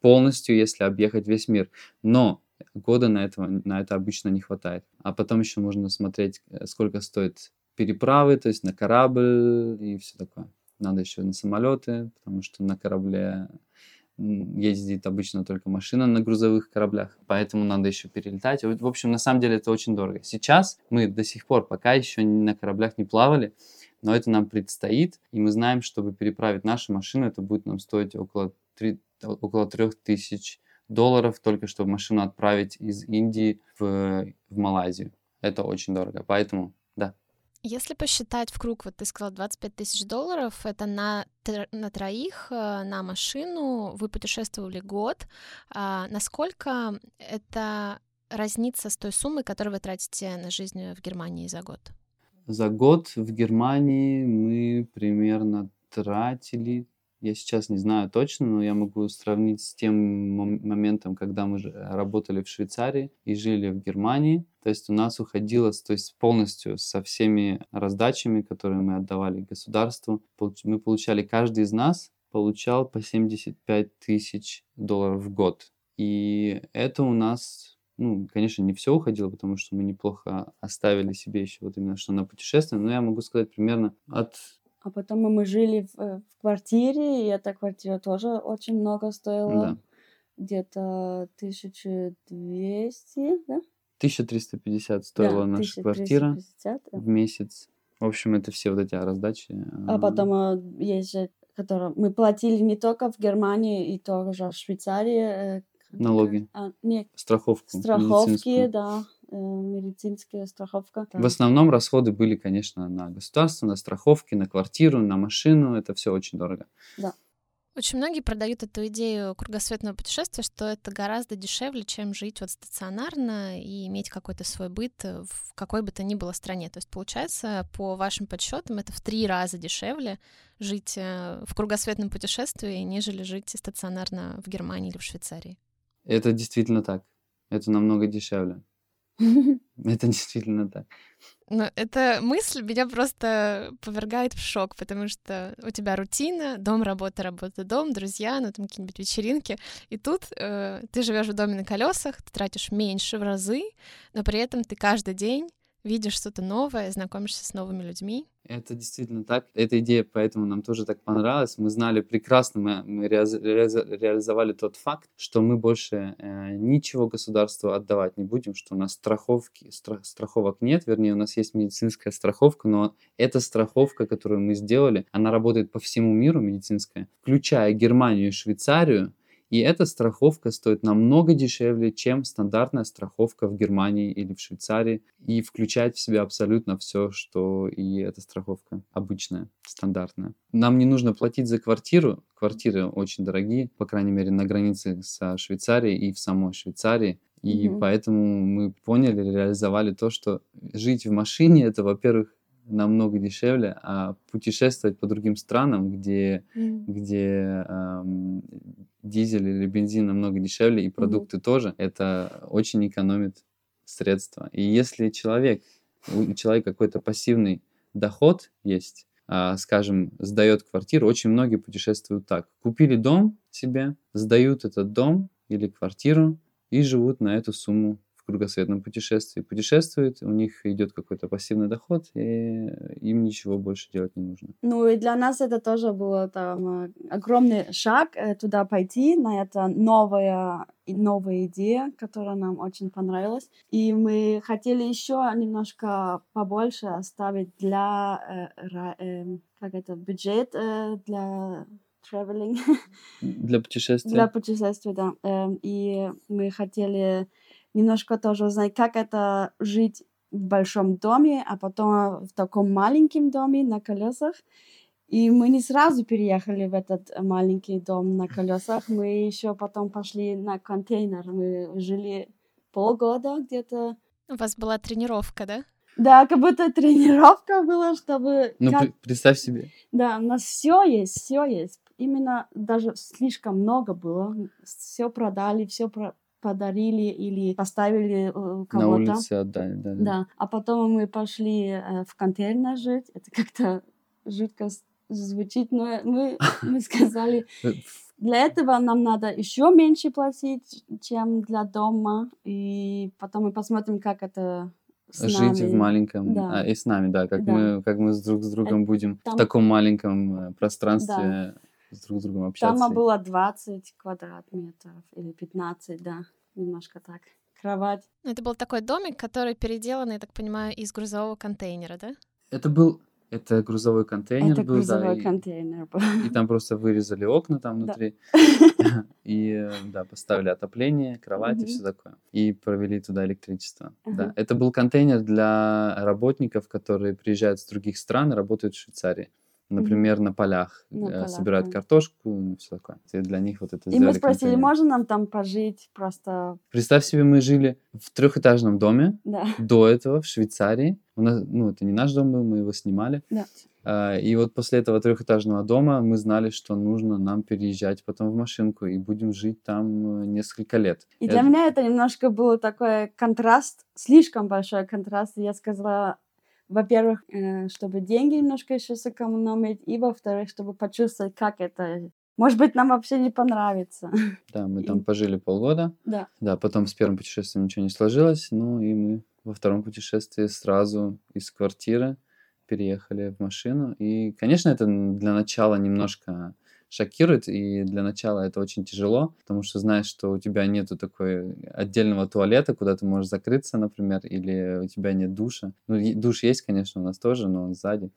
Полностью, если объехать весь мир. Но года на, этого, на это обычно не хватает. А потом еще можно смотреть, э, сколько стоит переправы, то есть на корабль и все такое. Надо еще на самолеты, потому что на корабле ездит обычно только машина на грузовых кораблях, поэтому надо еще перелетать. В общем, на самом деле это очень дорого. Сейчас мы до сих пор пока еще на кораблях не плавали, но это нам предстоит, и мы знаем, чтобы переправить нашу машину, это будет нам стоить около, 3, около 3000 долларов, только чтобы машину отправить из Индии в, в Малайзию. Это очень дорого, поэтому если посчитать в круг, вот ты сказал 25 тысяч долларов, это на, на троих, э, на машину, вы путешествовали год. А насколько это разнится с той суммой, которую вы тратите на жизнь в Германии за год? За год в Германии мы примерно тратили, я сейчас не знаю точно, но я могу сравнить с тем моментом, когда мы работали в Швейцарии и жили в Германии. То есть у нас уходило, то есть полностью со всеми раздачами, которые мы отдавали государству, мы получали, каждый из нас получал по 75 тысяч долларов в год. И это у нас ну, конечно, не все уходило, потому что мы неплохо оставили себе еще вот именно что на путешествие, но я могу сказать примерно от... А потом мы жили в, э, в квартире, и эта квартира тоже очень много стоила. Да. Где-то 1200, да? 1350 стоила да, наша квартира 1350, да. в месяц. В общем, это все вот эти раздачи. А потом а, есть же, которые мы платили не только в Германии, и тоже в Швейцарии, э, Налоги. А, нет. Страховку. Страховки, да. Э, медицинская страховка. В основном расходы были, конечно, на государство, на страховки, на квартиру, на машину. Это все очень дорого. Да. Очень многие продают эту идею кругосветного путешествия, что это гораздо дешевле, чем жить вот стационарно и иметь какой-то свой быт в какой бы то ни было стране. То есть получается, по вашим подсчетам, это в три раза дешевле жить э, в кругосветном путешествии, нежели жить стационарно в Германии или в Швейцарии. Это действительно так. Это намного дешевле. Это действительно так. Но эта мысль меня просто повергает в шок, потому что у тебя рутина, дом, работа, работа, дом, друзья, ну там какие-нибудь вечеринки, и тут э, ты живешь в доме на колесах, ты тратишь меньше в разы, но при этом ты каждый день видишь что-то новое, знакомишься с новыми людьми. Это действительно так. Эта идея поэтому нам тоже так понравилась. Мы знали прекрасно, мы, мы реализовали тот факт, что мы больше э, ничего государству отдавать не будем, что у нас страховки, страх, страховок нет, вернее, у нас есть медицинская страховка, но эта страховка, которую мы сделали, она работает по всему миру медицинская, включая Германию и Швейцарию, и эта страховка стоит намного дешевле, чем стандартная страховка в Германии или в Швейцарии, и включает в себя абсолютно все, что и эта страховка обычная, стандартная. Нам не нужно платить за квартиру, квартиры очень дорогие, по крайней мере, на границе со Швейцарией и в самой Швейцарии. И mm-hmm. поэтому мы поняли, реализовали то, что жить в машине это, во-первых, намного дешевле, а путешествовать по другим странам, где, mm. где эм, дизель или бензин намного дешевле, и продукты mm. тоже, это очень экономит средства. И если человек, у человека какой-то пассивный доход есть, э, скажем, сдает квартиру, очень многие путешествуют так. Купили дом себе, сдают этот дом или квартиру и живут на эту сумму кругосветном путешествии путешествуют, у них идет какой-то пассивный доход, и им ничего больше делать не нужно. Ну и для нас это тоже был там, э, огромный шаг э, туда пойти, на это новая, новая идея, которая нам очень понравилась. И мы хотели еще немножко побольше оставить для, э, э, как это, бюджет э, для traveling. Для путешествия. Для путешествия, да. Эм, и мы хотели немножко тоже узнать, как это жить в большом доме, а потом в таком маленьком доме на колесах. И мы не сразу переехали в этот маленький дом на колесах, мы еще потом пошли на контейнер. Мы жили полгода где-то. У вас была тренировка, да? Да, как будто тренировка была, чтобы... Ну, как... представь себе. Да, у нас все есть, все есть. Именно даже слишком много было. Все продали, все про подарили или поставили э, кого-то. На улице отдали, да, да. Да, а потом мы пошли э, в контейнер жить. Это как-то жутко звучит, но мы, мы сказали, э, для этого нам надо еще меньше платить, чем для дома, и потом мы посмотрим, как это с жить нами. в маленьком да. а, и с нами, да, как да. мы как мы с друг с другом Это, будем там... в таком маленьком пространстве да с друг с другом общаться. Там было 20 квадратметров или 15, да, немножко так. Кровать. Это был такой домик, который переделан, я так понимаю, из грузового контейнера, да? Это был это грузовой контейнер это был, грузовой да, контейнер был. И, и там просто вырезали окна там внутри. И, да, поставили отопление, кровать и все такое. И провели туда электричество. Да. Это был контейнер для работников, которые приезжают с других стран и работают в Швейцарии. Например, на полях, На э, полях, собирают да. картошку, ну, все такое. И для них вот это И мы спросили, контейнер. можно нам там пожить просто, Представь себе, мы жили в трехэтажном доме да. до этого в Швейцарии. У нас, ну, это не наш дом был, мы его снимали. Да. А, И вот после этого трехэтажного дома мы знали, что нужно нам переезжать потом в машинку и будем жить там э, несколько лет. И Это- для меня это немножко был такой контраст, слишком большой контраст. Я сказала, во-первых, э, чтобы деньги немножко еще сэкономить, и во-вторых, чтобы почувствовать, как это. Может быть, нам вообще не понравится. Да, мы И- там пожили полгода. Да. Да, потом с первым путешествием ничего не сложилось, ну и мы во втором путешествии сразу из квартиры переехали в машину. И, конечно, это для начала немножко шокирует, и для начала это очень тяжело, потому что знаешь, что у тебя нету такой отдельного туалета, куда ты можешь закрыться, например, или у тебя нет душа. Ну, душ есть, конечно, у нас тоже, но он сзади,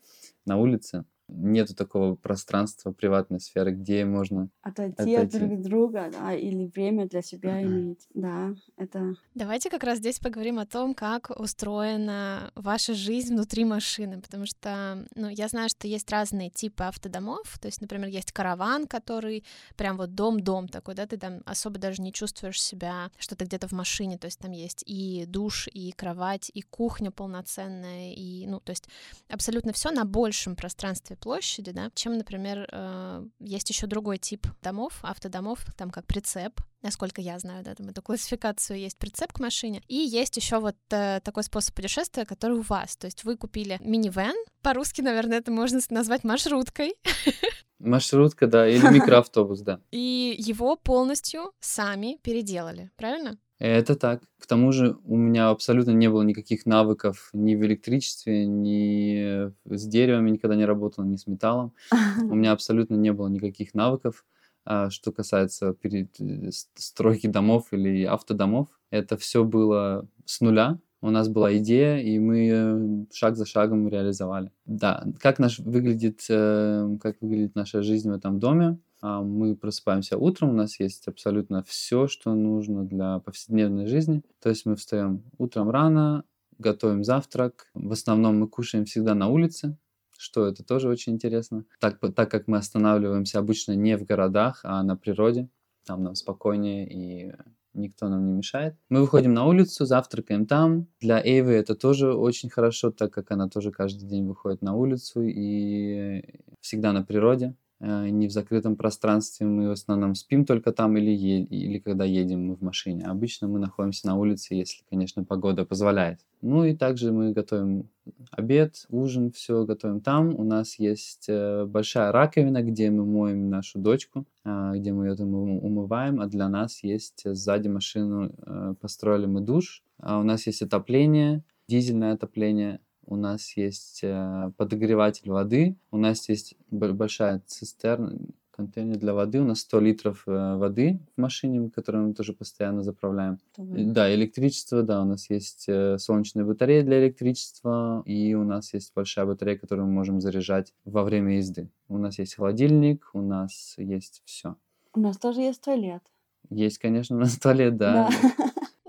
на улице. Нету такого пространства приватной сферы, где можно Отойти от Отойти. друг друга, да, или время для себя иметь. Да, это... Давайте как раз здесь поговорим о том, как устроена ваша жизнь внутри машины, потому что, ну, я знаю, что есть разные типы автодомов, то есть, например, есть караван, который прям вот дом-дом такой, да, ты там особо даже не чувствуешь себя, что ты где-то в машине, то есть там есть и душ, и кровать, и кухня полноценная, и, ну, то есть абсолютно все на большем пространстве площади, да, чем, например, э, есть еще другой тип домов, автодомов, там как прицеп, насколько я знаю, да, там эту классификацию есть прицеп к машине, и есть еще вот э, такой способ путешествия, который у вас, то есть вы купили минивэн, по-русски, наверное, это можно назвать маршруткой, Маршрутка, да, или микроавтобус, да. и его полностью сами переделали, правильно? Это так. К тому же у меня абсолютно не было никаких навыков ни в электричестве, ни с деревом я никогда не работал, ни с металлом. У меня абсолютно не было никаких навыков, а, что касается э, стройки домов или автодомов. Это все было с нуля. У нас была идея, и мы э, шаг за шагом реализовали. Да, как наш выглядит, э, как выглядит наша жизнь в этом доме? А, Мы просыпаемся утром, у нас есть абсолютно все, что нужно для повседневной жизни. То есть мы встаем утром рано, готовим завтрак. В основном мы кушаем всегда на улице, что это тоже очень интересно. Так, так как мы останавливаемся обычно не в городах, а на природе, там нам спокойнее и никто нам не мешает. Мы выходим на улицу, завтракаем там. Для Эйвы это тоже очень хорошо, так как она тоже каждый день выходит на улицу и всегда на природе, не в закрытом пространстве. Мы в основном спим только там или, е- или когда едем мы в машине. Обычно мы находимся на улице, если, конечно, погода позволяет. Ну и также мы готовим обед, ужин, все готовим там. У нас есть э, большая раковина, где мы моем нашу дочку, а, где мы ее там ум- умываем, а для нас есть э, сзади машину э, построили мы душ. А у нас есть отопление, дизельное отопление. У нас есть э, подогреватель воды, у нас есть большая цистерна, контейнер для воды, у нас 100 литров э, воды в машине, которую мы тоже постоянно заправляем. И Да, электричество, да, у нас есть э, солнечная батарея для электричества, и у нас есть большая батарея, которую мы можем заряжать во время езды. У нас есть холодильник, у нас есть все. У нас тоже есть туалет. Есть, конечно, у нас туалет, да.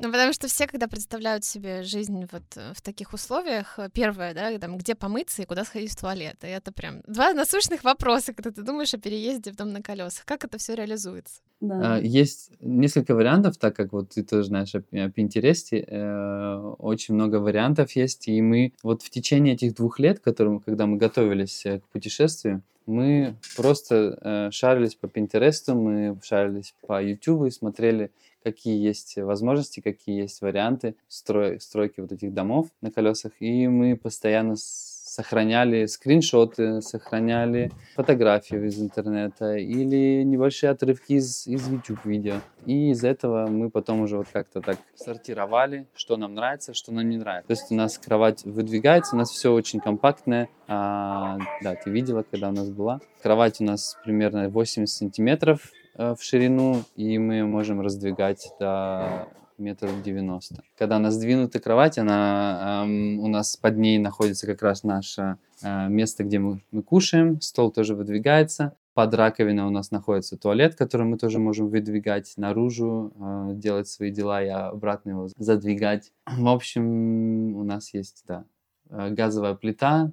Ну, потому что все, когда представляют себе жизнь вот э, в таких условиях, э, первое, да, там, где помыться и куда сходить в туалет. И это прям два насущных вопроса, когда ты думаешь о переезде в дом на колесах. Как это все реализуется? Да. А, Есть несколько вариантов, так как вот ты тоже знаешь о, Пи- о Пинтересте, э, очень много вариантов есть, и мы вот в течение этих двух лет, которым, когда мы готовились к путешествию, мы просто э, шарились по Пинтересту, мы шарились по Ютубу и смотрели, какие есть возможности, какие есть варианты строй- стройки вот этих домов на колесах, и мы постоянно сохраняли скриншоты, сохраняли фотографии из интернета или небольшие отрывки из, из YouTube видео. И из этого мы потом уже вот как-то так сортировали, что нам нравится, что нам не нравится. То есть у нас кровать выдвигается, у нас все очень компактное. А, да, ты видела, когда у нас была. Кровать у нас примерно 80 сантиметров в ширину, и мы можем раздвигать до метров 90. Когда она сдвинута кровать, она, ам, у нас под ней находится как раз наше э, место, где мы, мы кушаем, стол тоже выдвигается. Под раковиной у нас находится туалет, который мы тоже можем выдвигать наружу, э, делать свои дела и обратно его задвигать. В общем, у нас есть, да, э, газовая плита,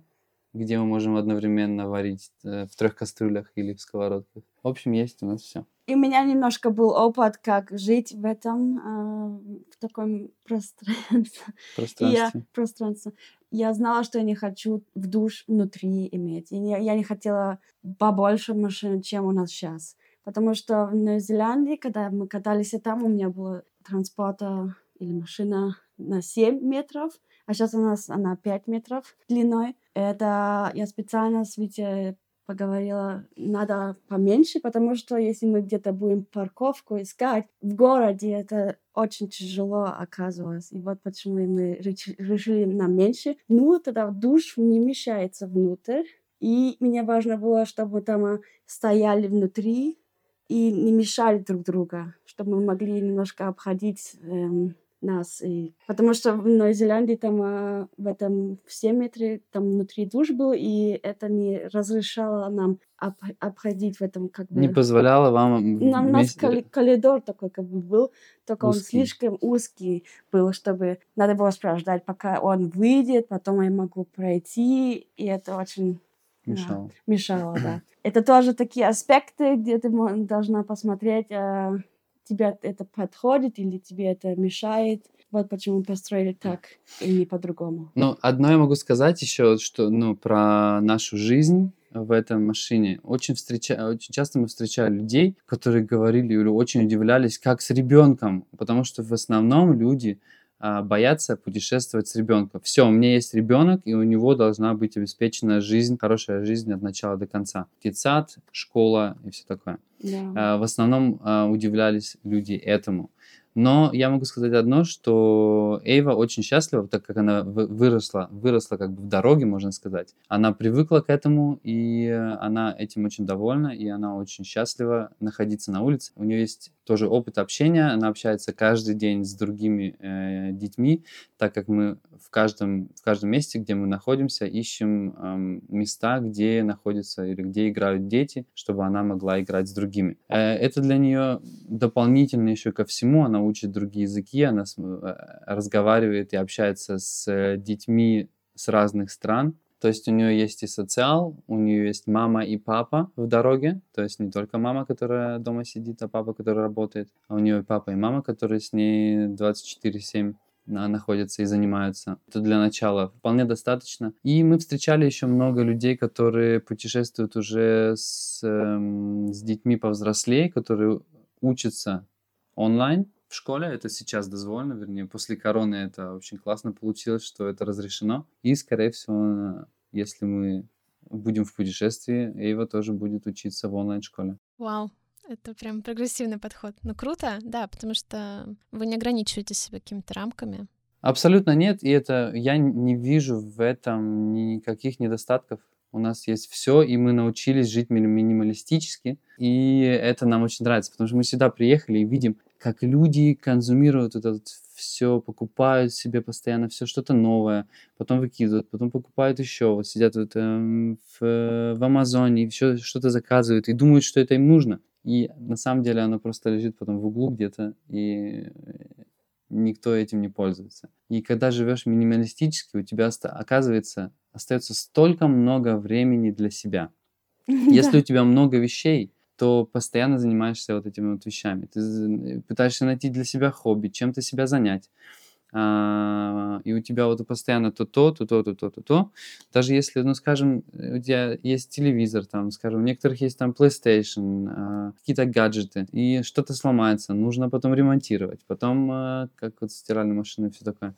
где мы можем одновременно варить э, в трех кастрюлях или в сковородках. В общем, есть у нас все. И у меня немножко был опыт, как жить в этом, э, в таком пространстве. Пространстве. Я, пространство. Я знала, что я не хочу в душ внутри иметь. И не, я не хотела побольше машин, чем у нас сейчас. Потому что в Новой Зеландии, когда мы катались там, у меня было транспорта или машина на 7 метров, а сейчас у нас она 5 метров длиной. Это я специально с Витей поговорила, надо поменьше, потому что если мы где-то будем парковку искать, в городе это очень тяжело оказывалось. И вот почему мы решили на меньше. Ну, тогда душ не мешается внутрь. И мне важно было, чтобы там стояли внутри и не мешали друг друга, чтобы мы могли немножко обходить эм, нас. И... Потому что в Новой Зеландии там а, в этом все метре там внутри душ был, и это не разрешало нам об, обходить в этом как бы... Не позволяло вам... Нам, у нас коридор такой как бы был, только узкий. он слишком узкий был, чтобы надо было спрашивать, пока он выйдет, потом я могу пройти, и это очень... Мешало. Да, мешало, да. Это тоже такие аспекты, где ты должна посмотреть, а, тебе это подходит или тебе это мешает. Вот почему построили так и не по-другому. Ну, одно я могу сказать еще, что, ну, про нашу жизнь в этом машине. Очень, встреча... очень часто мы встречали людей, которые говорили или очень удивлялись, как с ребенком, потому что в основном люди боятся путешествовать с ребенком. Все, у меня есть ребенок, и у него должна быть обеспечена жизнь, хорошая жизнь от начала до конца. Детсад, школа и все такое. Yeah. А, в основном а, удивлялись люди этому. Но я могу сказать одно, что Эйва очень счастлива, так как она выросла, выросла как бы в дороге, можно сказать. Она привыкла к этому, и она этим очень довольна, и она очень счастлива находиться на улице. У нее есть тоже опыт общения, она общается каждый день с другими э, детьми, так как мы в каждом, в каждом месте, где мы находимся, ищем э, места, где находятся или где играют дети, чтобы она могла играть с другими. Э, это для нее дополнительно еще ко всему, она учит другие языки, она э, разговаривает и общается с э, детьми с разных стран. То есть у нее есть и социал, у нее есть мама и папа в дороге, то есть не только мама, которая дома сидит, а папа, который работает, а у нее и папа и мама, которые с ней 24-7 находятся и занимаются. Это для начала вполне достаточно. И мы встречали еще много людей, которые путешествуют уже с, эм, с детьми повзрослее, которые учатся онлайн, в школе это сейчас дозволено, вернее, после короны это очень классно получилось, что это разрешено. И, скорее всего, если мы будем в путешествии, Эйва тоже будет учиться в онлайн-школе. Вау, это прям прогрессивный подход. Ну, круто, да, потому что вы не ограничиваете себя какими-то рамками. Абсолютно нет, и это я не вижу в этом никаких недостатков. У нас есть все, и мы научились жить минималистически, и это нам очень нравится, потому что мы сюда приехали и видим, как люди консумируют это все, покупают себе постоянно все что-то новое, потом выкидывают, потом покупают еще, вот сидят вот, э, в, в Амазоне, еще что-то заказывают и думают, что это им нужно. И на самом деле оно просто лежит потом в углу где-то, и никто этим не пользуется. И когда живешь минималистически, у тебя оказывается остается столько много времени для себя. Если у тебя много вещей, то постоянно занимаешься вот этими вот вещами. Ты пытаешься найти для себя хобби, чем-то себя занять. А, и у тебя вот постоянно то то, то то, то то, то то. Даже если, ну, скажем, у тебя есть телевизор, там, скажем, у некоторых есть там PlayStation, а, какие-то гаджеты, и что-то сломается, нужно потом ремонтировать, потом, а, как вот стиральная машина и все такое.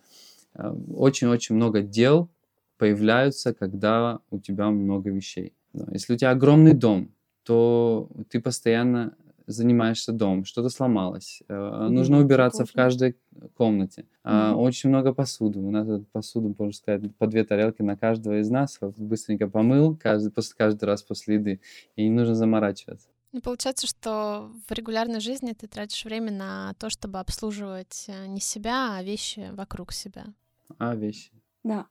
Очень-очень много дел появляются, когда у тебя много вещей. Если у тебя огромный дом, то ты постоянно занимаешься домом, что-то сломалось, э, нужно убираться в каждой комнате. Mm-hmm. Очень много посуды. У нас посуду, можно сказать, по две тарелки на каждого из нас. Быстренько помыл каждый, после, каждый раз после еды. И не нужно заморачиваться. Ну, получается, что в регулярной жизни ты тратишь время на то, чтобы обслуживать э, не себя, а вещи вокруг себя. А, вещи. Да.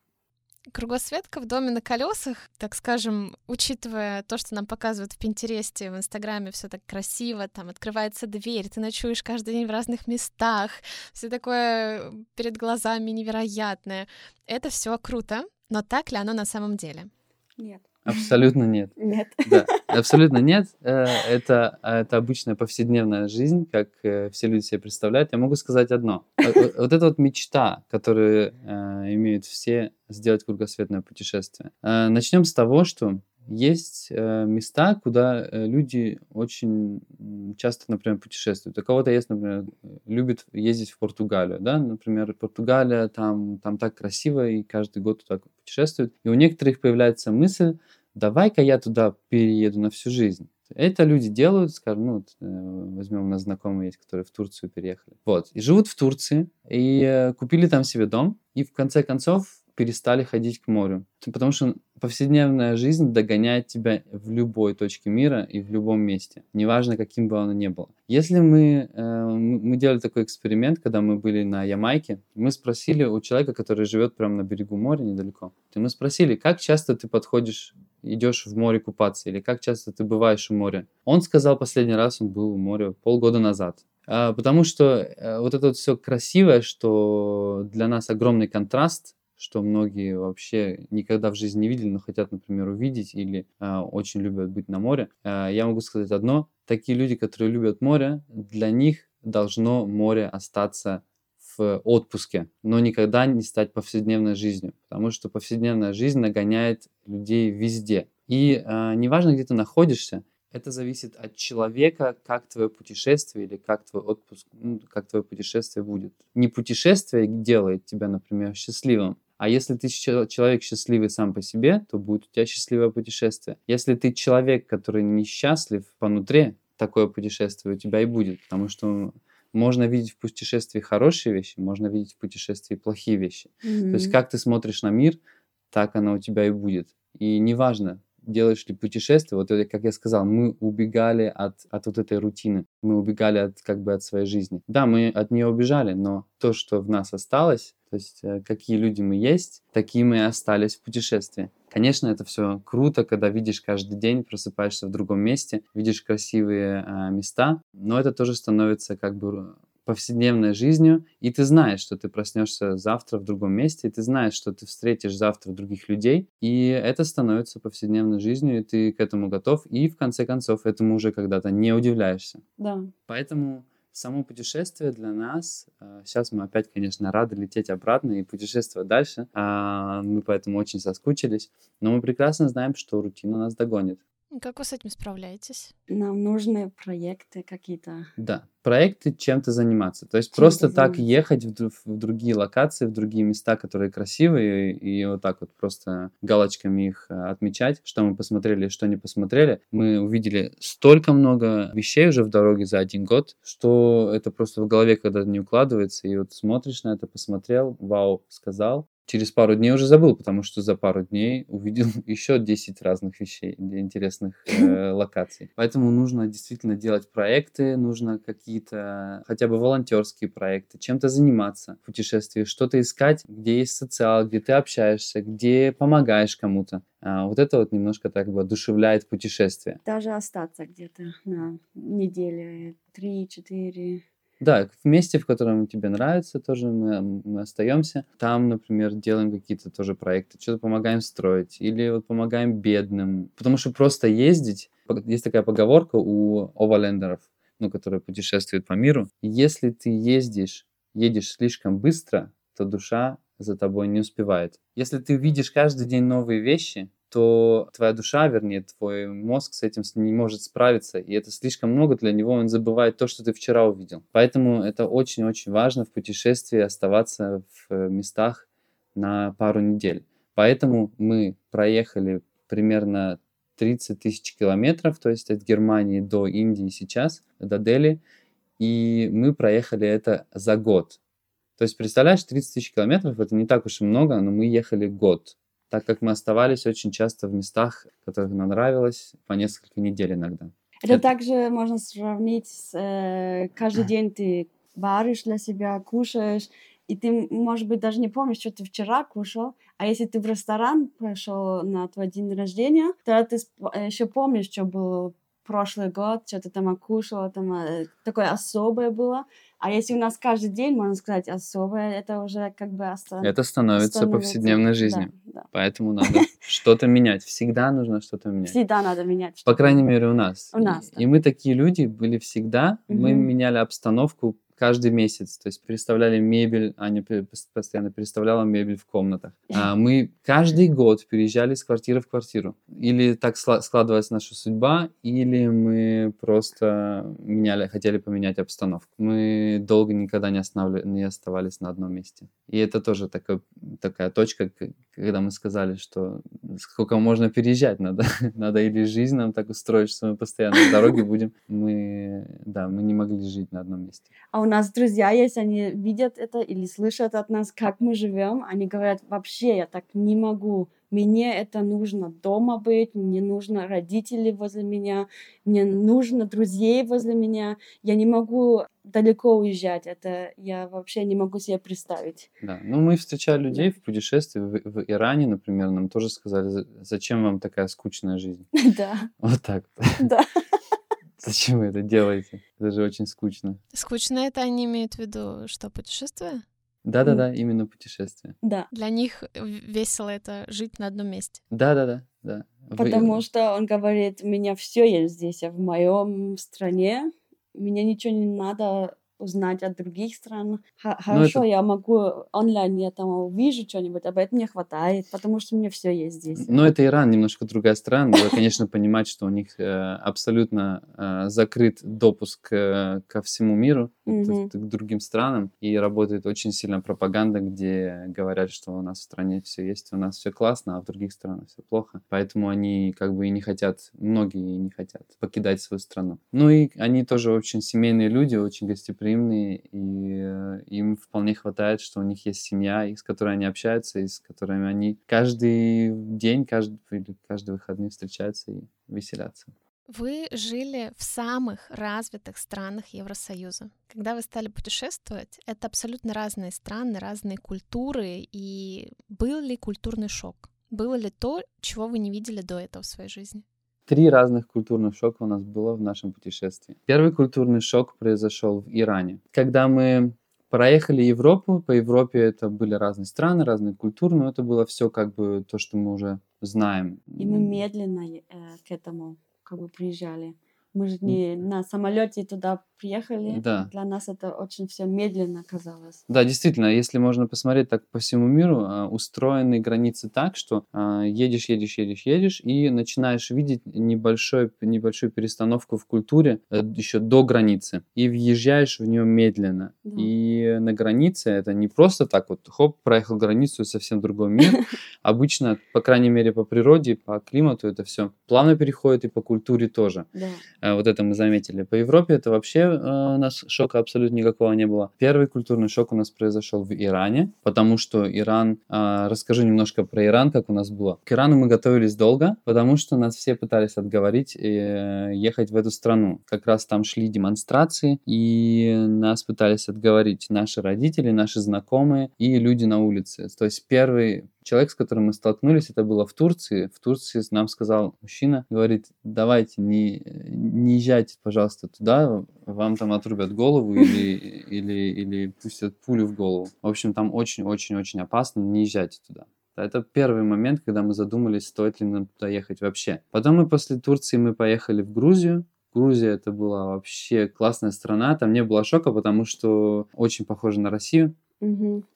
Кругосветка в доме на колесах, так скажем, учитывая то, что нам показывают в Пинтересте, в Инстаграме, все так красиво, там открывается дверь, ты ночуешь каждый день в разных местах, все такое перед глазами невероятное. Это все круто, но так ли оно на самом деле? Нет. Абсолютно нет. Нет. Да, абсолютно нет. Э, это, это обычная повседневная жизнь, как э, все люди себе представляют. Я могу сказать одно. Вот, вот эта вот мечта, которую э, имеют все, сделать кругосветное путешествие. Начнем с того, что есть э, места, куда э, люди очень часто, например, путешествуют. У кого-то есть, например, любит ездить в Португалию, да, например, Португалия, там, там так красиво, и каждый год туда путешествуют. И у некоторых появляется мысль, давай-ка я туда перееду на всю жизнь. Это люди делают, скажем, ну, вот, э, возьмем, у нас знакомые есть, которые в Турцию переехали. Вот, и живут в Турции, и купили там себе дом, и в конце концов перестали ходить к морю. Потому что повседневная жизнь догоняет тебя в любой точке мира и в любом месте, неважно, каким бы оно ни было. Если мы, э, мы делали такой эксперимент, когда мы были на Ямайке, мы спросили у человека, который живет прямо на берегу моря недалеко, мы спросили, как часто ты подходишь идешь в море купаться или как часто ты бываешь у моря. Он сказал, последний раз он был у моря полгода назад. А, потому что а, вот это вот все красивое, что для нас огромный контраст, что многие вообще никогда в жизни не видели, но хотят, например, увидеть или э, очень любят быть на море. Э, я могу сказать одно: такие люди, которые любят море, для них должно море остаться в отпуске, но никогда не стать повседневной жизнью, потому что повседневная жизнь нагоняет людей везде. И э, неважно, где ты находишься, это зависит от человека, как твое путешествие или как твой отпуск, ну, как твое путешествие будет. Не путешествие делает тебя, например, счастливым, а если ты человек счастливый сам по себе, то будет у тебя счастливое путешествие. Если ты человек, который несчастлив понутре, такое путешествие у тебя и будет, потому что можно видеть в путешествии хорошие вещи, можно видеть в путешествии плохие вещи. Mm-hmm. То есть как ты смотришь на мир, так оно у тебя и будет. И неважно, делаешь ли путешествие, вот как я сказал, мы убегали от, от вот этой рутины, мы убегали от, как бы от своей жизни. Да, мы от нее убежали, но то, что в нас осталось, то есть э, какие люди мы есть, такие мы и остались в путешествии. Конечно, это все круто, когда видишь каждый день, просыпаешься в другом месте, видишь красивые э, места, но это тоже становится как бы повседневной жизнью, и ты знаешь, что ты проснешься завтра в другом месте, и ты знаешь, что ты встретишь завтра других людей, и это становится повседневной жизнью, и ты к этому готов, и в конце концов этому уже когда-то не удивляешься. Да. Поэтому само путешествие для нас, сейчас а, мы опять, конечно, рады лететь обратно и путешествовать дальше, а, мы поэтому очень соскучились, но мы прекрасно знаем, что рутина нас догонит. Как вы с этим справляетесь? Нам нужны проекты какие-то. Да, проекты чем-то заниматься. То есть чем просто так ехать в, в другие локации, в другие места, которые красивые, и, и вот так вот просто галочками их э, отмечать, что мы посмотрели, что не посмотрели. Мы увидели столько много вещей уже в дороге за один год, что это просто в голове когда-то не укладывается, и вот смотришь на это, посмотрел, вау, сказал, через пару дней уже забыл, потому что за пару дней увидел еще 10 разных вещей, интересных э, локаций. Поэтому нужно действительно делать проекты, нужно какие-то хотя бы волонтерские проекты, чем-то заниматься в путешествии, что-то искать, где есть социал, где ты общаешься, где помогаешь кому-то. А, вот это вот немножко так бы одушевляет путешествие. Даже остаться где-то на неделю, три-четыре да, в месте, в котором тебе нравится, тоже мы, мы остаемся. Там, например, делаем какие-то тоже проекты, что-то помогаем строить или вот помогаем бедным. Потому что просто ездить, есть такая поговорка у овалендеров, ну, которые путешествуют по миру. Если ты ездишь, едешь слишком быстро, то душа за тобой не успевает. Если ты видишь каждый день новые вещи, то твоя душа, вернее, твой мозг с этим не может справиться, и это слишком много для него, он забывает то, что ты вчера увидел. Поэтому это очень-очень важно в путешествии оставаться в э, местах на пару недель. Поэтому мы проехали примерно 30 тысяч километров, то есть от Германии до Индии сейчас, до Дели, и мы проехали это за год. То есть, представляешь, 30 тысяч километров, это не так уж и много, но мы ехали год так как мы оставались очень часто в местах, которых нам нравилось, по несколько недель иногда. Это, Это... также можно сравнить с э, каждый день ты варишь для себя, кушаешь, и ты, может быть, даже не помнишь, что ты вчера кушал, а если ты в ресторан пошел на твой день рождения, тогда ты еще помнишь, что было прошлый год что-то там окушала, там э, такое особое было. А если у нас каждый день, можно сказать, особое, это уже как бы остан... Это становится, становится- повседневной жизнью. Да, да. Поэтому надо что-то менять. Всегда нужно что-то менять. Всегда надо менять. По крайней мере, у нас. У нас, И, мы такие люди были всегда. Мы меняли обстановку каждый месяц. То есть переставляли мебель, Аня пос- постоянно переставляла мебель в комнатах. А мы каждый год переезжали с квартиры в квартиру. Или так складывалась наша судьба, или мы просто меняли, хотели поменять обстановку. Мы долго никогда не, останавли- не оставались на одном месте. И это тоже такая, такая точка, когда мы сказали, что сколько можно переезжать надо. надо или жизнь нам так устроить, что мы постоянно в дороге будем. Мы, да, мы не могли жить на одном месте. А у нас друзья есть, они видят это или слышат от нас, как мы живем. Они говорят, вообще я так не могу. Мне это нужно дома быть, мне нужно родителей возле меня, мне нужно друзей возле меня. Я не могу далеко уезжать. Это я вообще не могу себе представить. Да, ну мы встречали людей в путешествии в, в Иране, например, нам тоже сказали, «За- зачем вам такая скучная жизнь? Да, Вот так. да. Зачем вы это делаете? Это же очень скучно. Скучно это они имеют в виду, что путешествие? Да-да-да, именно путешествие. Да, Для них весело это жить на одном месте. Да-да-да, да. Вы- потому что он говорит, у меня все есть здесь, а в моем стране мне ничего не надо узнать от других стран. Х- Хорошо, это- я могу онлайн, я там увижу что-нибудь, об этом мне хватает, потому что у меня все есть здесь. Но это Иран, немножко другая страна. Надо, конечно, понимать, что у них э, абсолютно э, закрыт допуск э, ко всему миру, Мгм. к другим странам. И работает очень сильно пропаганда, где говорят, что у нас в стране все есть, у нас все классно, а в других странах все плохо. Поэтому они как бы и не хотят, многие не хотят покидать свою страну. Ну и они тоже очень семейные люди, очень гостеприимные, и э, им вполне хватает, что у них есть семья, с которой они общаются, и с которыми они каждый день, каждый, или каждые выходные встречаются и веселятся. Вы жили в самых развитых странах Евросоюза. Когда вы стали путешествовать, это абсолютно разные страны, разные культуры. И был ли культурный шок? Было ли то, чего вы не видели до этого в своей жизни? Три разных культурных шока у нас было в нашем путешествии. Первый культурный шок произошел в Иране. Когда мы проехали Европу, по Европе это были разные страны, разные культуры, но это было все как бы то, что мы уже знаем. И мы медленно э, к этому как бы приезжали. Мы же не на самолете туда приехали. Да. Для нас это очень все медленно казалось. Да, действительно, если можно посмотреть так по всему миру, а, устроены границы так, что а, едешь, едешь, едешь, едешь, и начинаешь видеть небольшой, небольшую перестановку в культуре еще до границы, и въезжаешь в нее медленно. Да. И на границе это не просто так вот, хоп, проехал границу, и совсем другой мир. Обычно, по крайней мере, по природе, по климату это все плавно переходит, и по культуре тоже. Да. Э, Вот это мы заметили. По Европе это вообще э, у нас шока абсолютно никакого не было. Первый культурный шок у нас произошел в Иране, потому что Иран... э, расскажу немножко про Иран, как у нас было. К Ирану мы готовились долго, потому что нас все пытались отговорить ехать в эту страну. Как раз там шли демонстрации, и нас пытались отговорить наши родители, наши знакомые и люди на улице. То есть первый человек, с которым мы столкнулись, это было в Турции. В Турции нам сказал мужчина, говорит, давайте не, не езжайте, пожалуйста, туда, вам там отрубят голову или, или, или пустят пулю в голову. В общем, там очень-очень-очень опасно, не езжайте туда. Это первый момент, когда мы задумались, стоит ли нам туда ехать вообще. Потом мы после Турции мы поехали в Грузию. Грузия это была вообще классная страна, там не было шока, потому что очень похоже на Россию.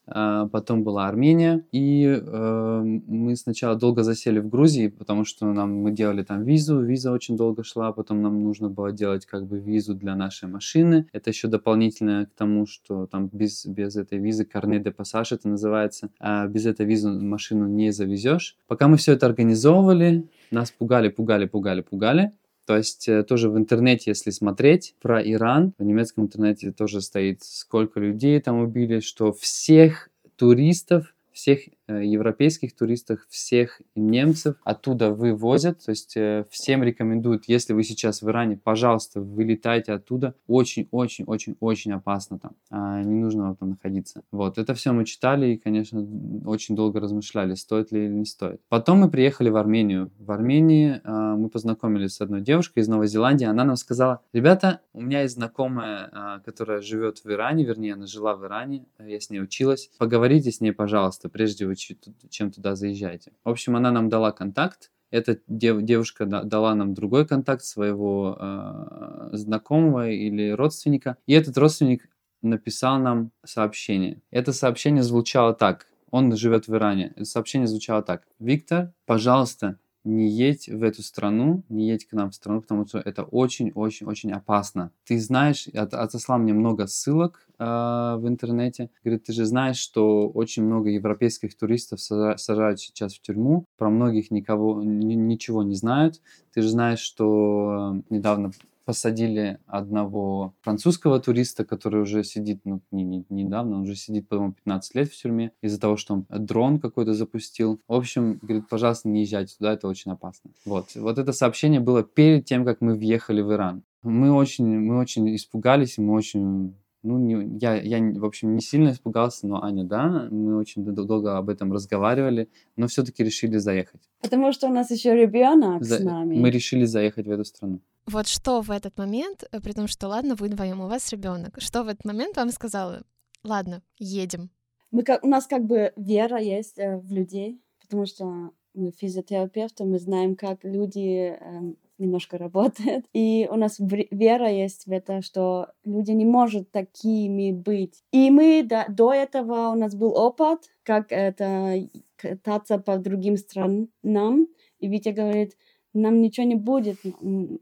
А, потом была Армения, и э, мы сначала долго засели в Грузии, потому что нам мы делали там визу, виза очень долго шла, потом нам нужно было делать как бы визу для нашей машины. Это еще дополнительно к тому, что там без, без этой визы, карне де пассаж это называется, а без этой визы машину не завезешь. Пока мы все это организовывали, нас пугали, пугали, пугали, пугали. То есть э, тоже в интернете, если смотреть про Иран, в немецком интернете тоже стоит, сколько людей там убили, что всех туристов, всех европейских туристов, всех немцев оттуда вывозят. То есть э, всем рекомендуют, если вы сейчас в Иране, пожалуйста, вылетайте оттуда. Очень-очень-очень-очень опасно там. А, не нужно там находиться. Вот, это все мы читали и, конечно, очень долго размышляли, стоит ли или не стоит. Потом мы приехали в Армению. В Армении а, мы познакомились с одной девушкой из Новой Зеландии. Она нам сказала, ребята, у меня есть знакомая, а, которая живет в Иране, вернее, она жила в Иране, я с ней училась. Поговорите с ней, пожалуйста, прежде чем туда заезжаете. В общем, она нам дала контакт, эта дев, девушка да, дала нам другой контакт своего э, знакомого или родственника, и этот родственник написал нам сообщение. Это сообщение звучало так. Он живет в Иране. Это сообщение звучало так. Виктор, пожалуйста, не едь в эту страну, не едь к нам в страну, потому что это очень-очень-очень опасно. Ты знаешь, от, отослал мне много ссылок э, в интернете. Говорит, ты же знаешь, что очень много европейских туристов сажают сейчас в тюрьму, про многих никого, ничего не знают. Ты же знаешь, что э, недавно посадили одного французского туриста, который уже сидит, ну, не, не, недавно, он уже сидит, по-моему, 15 лет в тюрьме из-за того, что он дрон какой-то запустил. В общем, говорит, пожалуйста, не езжайте туда, это очень опасно. Вот. Вот это сообщение было перед тем, как мы въехали в Иран. Мы очень, мы очень испугались, мы очень ну, не, я, я, в общем, не сильно испугался, но Аня, да, мы очень долго об этом разговаривали, но все-таки решили заехать. Потому что у нас еще ребенок За... с нами. Мы решили заехать в эту страну. Вот что в этот момент, э, при том, что ладно, вы вдвоем, у вас ребенок, что в этот момент вам сказала, ладно, едем? Мы как, у нас как бы вера есть э, в людей, потому что мы физиотерапевты, мы знаем, как люди э, немножко работают. И у нас вера есть в это, что люди не могут такими быть. И мы до, до этого у нас был опыт, как это кататься по другим странам. И Витя говорит, нам ничего не будет,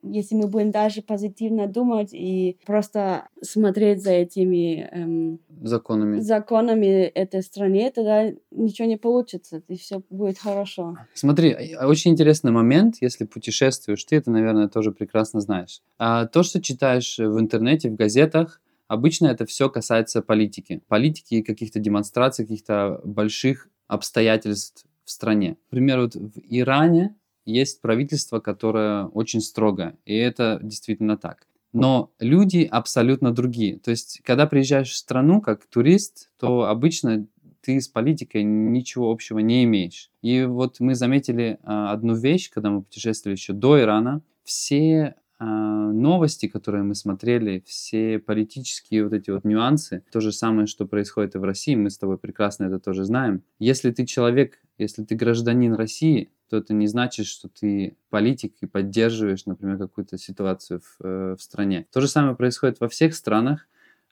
если мы будем даже позитивно думать и просто смотреть за этими эм, законами. законами этой страны, тогда ничего не получится, и все будет хорошо. Смотри, а, очень интересный момент, если путешествуешь, ты это, наверное, тоже прекрасно знаешь. А то, что читаешь в интернете, в газетах, обычно это все касается политики. Политики, каких-то демонстраций, каких-то больших обстоятельств в стране. Например, вот в Иране есть правительство, которое очень строго, и это действительно так. Но люди абсолютно другие. То есть, когда приезжаешь в страну как турист, то обычно ты с политикой ничего общего не имеешь. И вот мы заметили а, одну вещь, когда мы путешествовали еще до Ирана. Все а, новости, которые мы смотрели, все политические вот эти вот нюансы, то же самое, что происходит и в России, мы с тобой прекрасно это тоже знаем. Если ты человек, если ты гражданин России, то это не значит, что ты политик и поддерживаешь, например, какую-то ситуацию в, э, в стране. То же самое происходит во всех странах.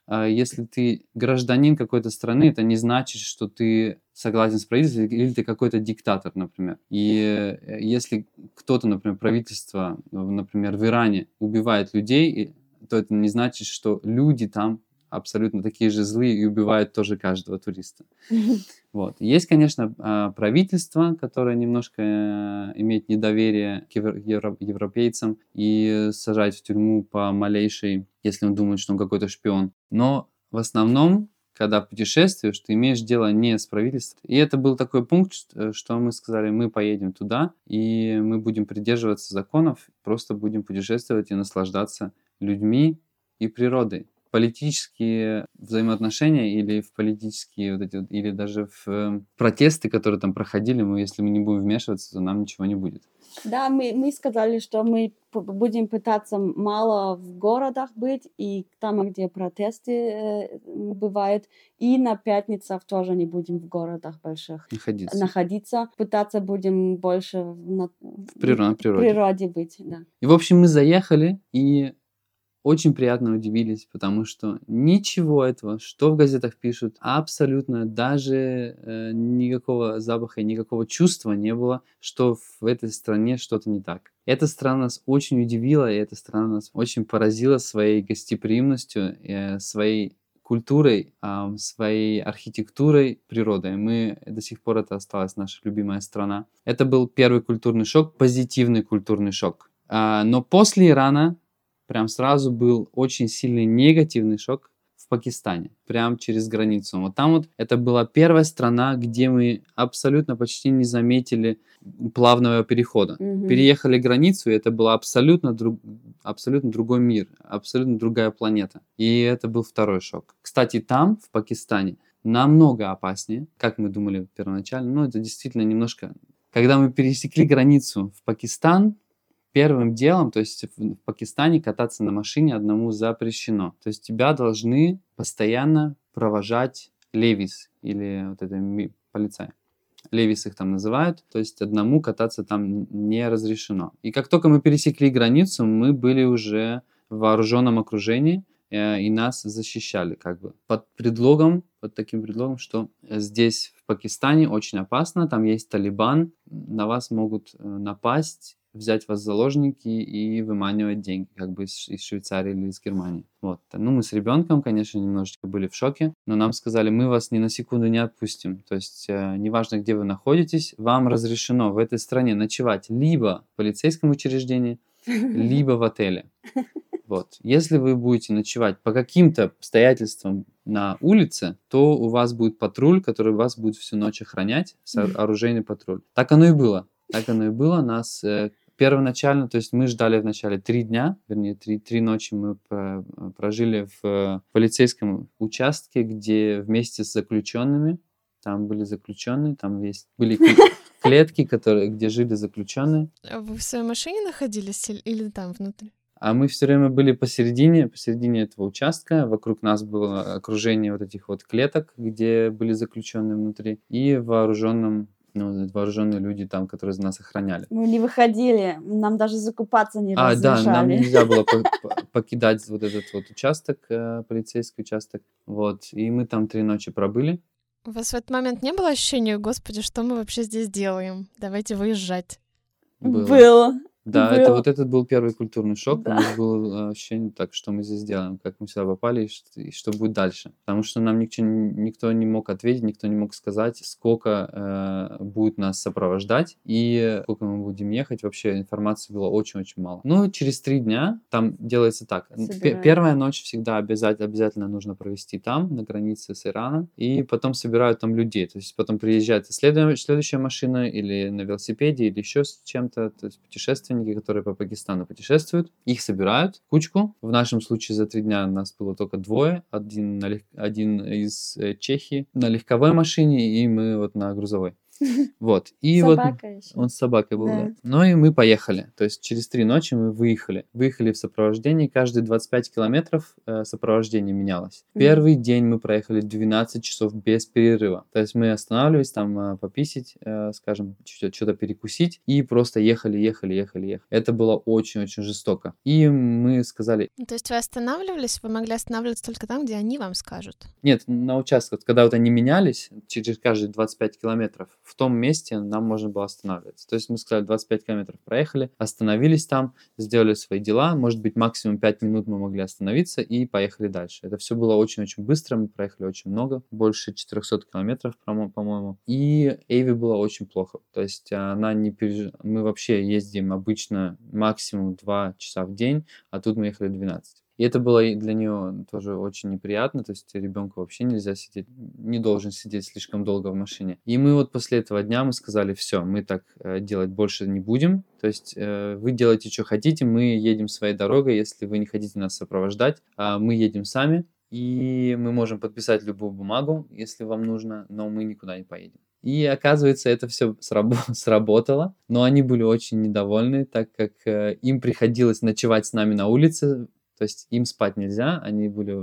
А если ты гражданин какой-то страны, это не значит, что ты согласен с правительством или ты какой-то диктатор, например. И э, если кто-то, например, правительство, например, в Иране убивает людей, то это не значит, что люди там абсолютно такие же злые и убивают тоже каждого туриста. Вот. Есть, конечно, а, правительство, которое немножко э, имеет недоверие к европейцам и сажать в тюрьму по малейшей, если он думает, что он какой-то шпион. Но в основном когда путешествуешь, ты имеешь дело не с правительством. И это был такой пункт, что мы сказали, мы поедем туда, и мы будем придерживаться законов, просто будем путешествовать и наслаждаться людьми и природой политические взаимоотношения или в политические вот эти вот, или даже в э, протесты, которые там проходили, мы, если мы не будем вмешиваться, то нам ничего не будет. Да, мы, мы сказали, что мы будем пытаться мало в городах быть, и там, где протесты э, бывают, и на пятницах тоже не будем в городах больших находиться. находиться. Пытаться будем больше на, в природе, природе. природе быть. Да. И, в общем, мы заехали, и очень приятно удивились, потому что ничего этого, что в газетах пишут, абсолютно даже э, никакого запаха и никакого чувства не было, что в этой стране что-то не так. Эта страна нас очень удивила, и эта страна нас очень поразила своей гостеприимностью, э, своей культурой, э, своей архитектурой, природой. Мы до сих пор это осталась наша любимая страна. Это был первый культурный шок, позитивный культурный шок. А, но после Ирана прям сразу был очень сильный негативный шок в Пакистане, прям через границу. Вот там вот это была первая страна, где мы абсолютно почти не заметили плавного перехода. Мгм. Переехали границу, и это был абсолютно, друг, абсолютно другой мир, абсолютно другая планета. И это был второй шок. Кстати, там, в Пакистане, намного опаснее, как мы думали первоначально. Ну, это действительно немножко... Когда мы пересекли границу в Пакистан, первым делом, то есть в Пакистане кататься на машине одному запрещено. То есть тебя должны постоянно провожать левис или вот это полицай. Левис их там называют, то есть одному кататься там не разрешено. И как только мы пересекли границу, мы были уже в вооруженном окружении, э, и нас защищали как бы под предлогом, под таким предлогом, что здесь в Пакистане очень опасно, там есть Талибан, на вас могут э, напасть, взять вас в заложники и выманивать деньги, как бы из, из Швейцарии или из Германии. Вот. Ну, мы с ребенком, конечно, немножечко были в шоке, но нам сказали, мы вас ни на секунду не отпустим. То есть, э, неважно, где вы находитесь, вам разрешено в этой стране ночевать либо в полицейском учреждении, либо в отеле. Вот. Если вы будете ночевать по каким-то обстоятельствам на улице, то у вас будет патруль, который вас будет всю ночь охранять, оружейный патруль. Так оно и было. Так оно и было. Нас э, первоначально, то есть мы ждали вначале три дня, вернее, три, три ночи мы про- прожили в э, полицейском участке, где вместе с заключенными, там были заключенные, там есть, были кле- клетки, которые, где жили заключенные. А Вы в своей машине находились или- или там внутри? А мы все время были посередине, посередине этого участка. Вокруг нас было окружение вот этих вот клеток, где были заключенные внутри, и вооруженным, ну, вооруженные люди там, которые нас охраняли. Мы не выходили, нам даже закупаться не А, да, разрешали. нам нельзя было по- по- покидать вот этот вот участок, э, полицейский участок. Вот, и мы там три ночи пробыли. У вас в этот момент не было ощущения, господи, что мы вообще здесь делаем? Давайте выезжать. Было. Был. Да, это Был. вот этот был первый культурный шок. У Да. нас было э, ощущение, так, что мы здесь делаем, как мы сюда попали и ш- и что, будет дальше. Потому что нам никто, никто не мог ответить, никто не мог сказать, сколько э, будет нас сопровождать и сколько мы будем ехать. Вообще информации было очень-очень мало. Ну, через три дня там делается так. Собираем. Первая ночь всегда обязательно, обязательно нужно провести там, на границе с Ираном, и потом собирают там людей. То есть потом приезжает следующая, машина или на велосипеде, или еще с чем-то, то есть путешественники, которые по Пакистану путешествуют, их собирают кучку. В нашем случае за три дня нас было только двое. Один, на лег- один из э, Чехии на легковой машине, и мы вот на грузовой. Вот. И вот Собака еще. он с собакой был, да. Да. Ну и мы поехали. То есть через три ночи мы выехали. Выехали в сопровождении. Каждые 25 километров э, сопровождение менялось. Первый день мы проехали 12 часов без перерыва. То есть мы останавливались там э, пописить, э, скажем, чуть- что-то перекусить. И просто ехали, ехали, ехали, ехали. Это было очень-очень жестоко. И мы сказали, Ну, То есть вы останавливались, вы могли останавливаться только там, где они вам скажут. нет, на участках, когда вот они менялись, через каждые 25 километров, в том месте нам можно было останавливаться. То есть мы сказали, 25 километров проехали, остановились там, сделали свои дела, может быть, максимум 5 минут мы могли остановиться и поехали дальше. Это все было очень-очень быстро, мы проехали очень много, больше 400 километров, по-мо- по-моему. И Эйви было очень плохо. То есть она не переж... Мы вообще ездим обычно максимум 2 часа в день, а тут мы ехали 12. И это было для нее тоже очень неприятно, то есть ребенку вообще нельзя сидеть, не должен сидеть слишком долго в машине. И мы вот после этого дня мы сказали, все, мы так э, делать больше не будем, то есть э, вы делаете, что хотите, мы едем своей дорогой, если вы не хотите нас сопровождать, а мы едем сами, и мы можем подписать любую бумагу, если вам нужно, но мы никуда не поедем. И оказывается, это все сработало, но они были очень недовольны, так как э, им приходилось ночевать с нами на улице, то есть им спать нельзя, они были,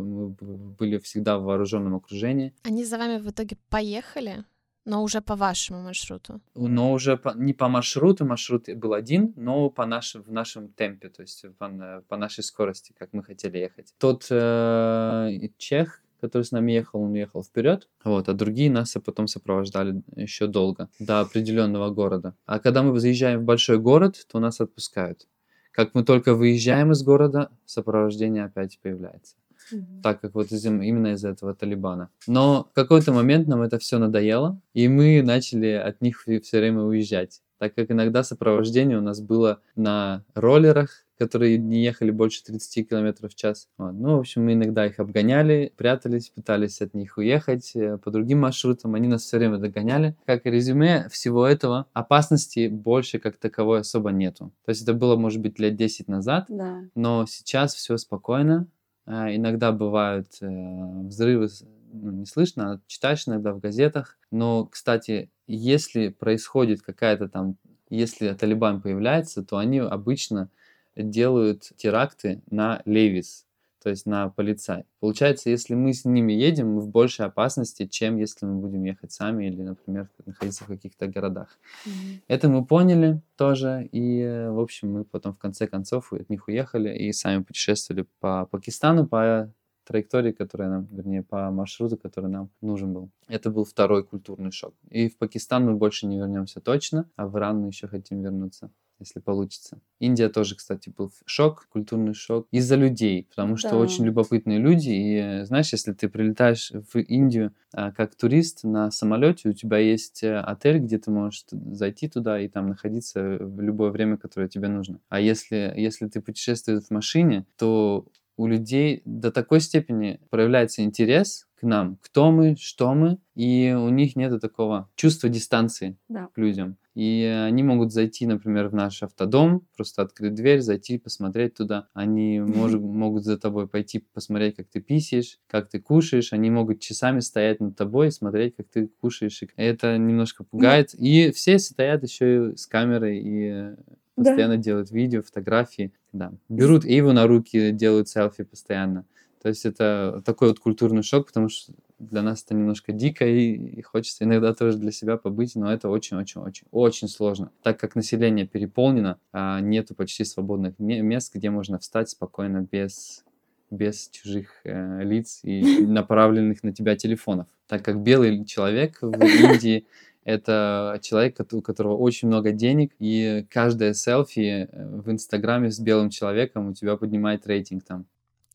были всегда в вооруженном окружении, Они за вами в итоге поехали, но уже по вашему маршруту. но уже по- не по маршруту, маршрут был один, но по нашим, в нашем темпе, то есть по, по нашей скорости, как мы хотели ехать. Тот э, чех, который с нами ехал, он ехал вперед, вот, а другие нас потом сопровождали еще долго, до определенного города. А когда мы заезжаем в большой город, то нас отпускают. Как мы только выезжаем из города, сопровождение опять появляется Мгм. так как вот из, именно из этого Талибана. Но в какой-то момент нам это все надоело, и мы начали от них все время уезжать. так как иногда сопровождение у нас было на роллерах, которые не ехали больше 30 км в час. Вот. Ну, в общем, мы иногда их обгоняли, прятались, пытались от них уехать э, по другим маршрутам. Они нас все время догоняли. Как резюме всего этого, опасности больше как таковой особо нету. То есть это было, может быть, лет 10 назад, Да. но сейчас все спокойно. А, Иногда бывают э, взрывы, ну, не слышно, а читаешь иногда в газетах. Но, кстати, если происходит какая-то там, если Талибан появляется, то они обычно делают теракты на Левис, то есть на полицай. Получается, если мы с ними едем, мы в большей опасности, чем если мы будем ехать сами или, например, находиться в каких-то городах. Мгм. Это мы поняли тоже, и, в общем, мы потом в конце концов от них уехали и сами путешествовали по Пакистану, по траектории, которая нам, вернее, по маршруту, который нам нужен был. Это был второй культурный шок. И в Пакистан мы больше не вернемся точно, а в Иран мы еще хотим вернуться если получится. Индия тоже, кстати, был шок, культурный шок из-за людей, потому что Да. очень любопытные люди. И знаешь, если ты прилетаешь в Индию а, как турист на самолете, у тебя есть э, отель, где ты можешь зайти туда и там находиться в любое время, которое тебе нужно. А если, если ты путешествуешь в машине, то у людей до такой степени проявляется интерес к нам, кто мы, что мы, и у них нет такого чувства дистанции Да. к людям. И они могут зайти, например, в наш автодом, просто открыть дверь, зайти, посмотреть туда. Они мож- могут за тобой пойти посмотреть, как ты писаешь, как ты кушаешь. Они могут часами стоять над тобой и смотреть, как ты кушаешь. И Это немножко пугает. И все стоят еще и с камерой и э, Да. постоянно делают видео, фотографии. Да. Берут Эйву на руки, делают селфи постоянно. То есть это такой вот культурный шок, потому что для нас это немножко дико, и, и хочется иногда тоже для себя побыть, но это очень-очень-очень очень сложно, так как население переполнено, а нету почти свободных ме- мест, где можно встать спокойно без без чужих э, лиц и направленных на тебя телефонов, так как белый человек в Индии это человек, у которого очень много денег, и каждое селфи э, в Инстаграме с белым человеком у тебя поднимает рейтинг там.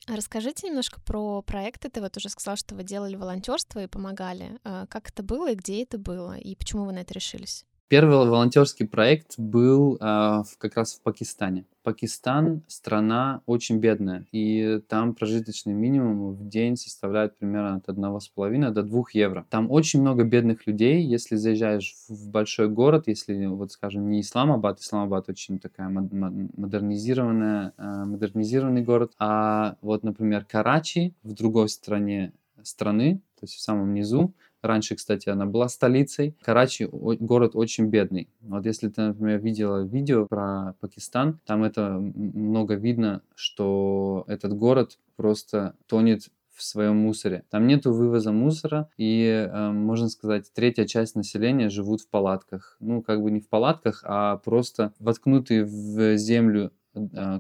А Расскажите немножко про проекты. Ты вот уже сказал, что вы делали волонтерство и помогали. А Как это было и где это было? И почему вы на это решились? Первый волонтерский проект был в- как раз в Пакистане. Пакистан страна очень бедная, и там прожиточный минимум в день составляет примерно от 1,5 до 2 евро. Там очень много бедных людей. Если заезжаешь в большой город, если, вот скажем, не Исламабад, Исламабад очень такая мод- мо- модернизированная, а, модернизированный город, а вот, например, Карачи в другой стране страны, то есть в самом низу, Раньше, кстати, она была столицей. Карачи город очень бедный. Вот если ты, например, видела видео про Пакистан, там это много видно, что этот город просто тонет в своем мусоре. Там нету вывоза мусора, и, э, можно сказать, третья часть населения живут в палатках. Ну, как бы не в палатках, а просто воткнутые в землю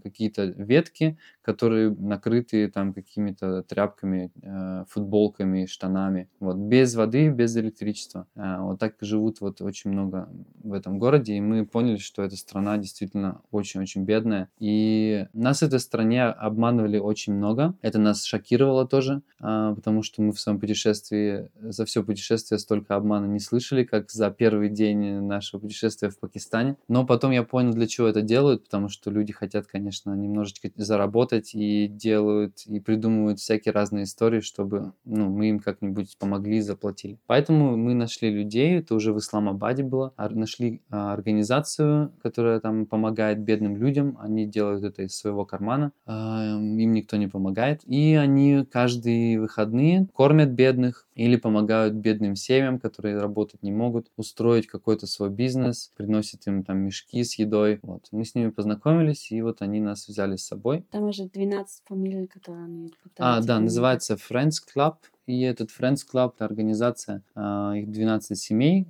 какие-то ветки, которые накрыты там какими-то тряпками, э, футболками, штанами. Вот без воды, без электричества. Э, вот так живут вот очень много в этом городе, и мы поняли, что эта страна действительно очень-очень бедная. И нас в этой стране обманывали очень много. Это нас шокировало тоже, а, потому что мы в своем путешествии, за все путешествие столько обмана не слышали, как за первый день нашего путешествия в Пакистане. Но потом я понял, для чего это делают, потому что люди хотят, конечно, немножечко заработать и делают, и придумывают всякие разные истории, чтобы ну, мы им как-нибудь помогли заплатили. Поэтому мы нашли людей, это уже в Исламабаде было, нашли а, организацию, которая там помогает бедным людям, они делают это из своего кармана, а, им никто не помогает, и они каждые выходные кормят бедных или помогают бедным семьям, которые работать не могут, устроить какой-то свой бизнес, приносят им там мешки с едой. Вот. Мы с ними познакомились, и вот они нас взяли с собой. Там уже 12 фамилий, которые они А, да, называется Friends Club. И этот Friends Club — это организация, а, их 12 семей,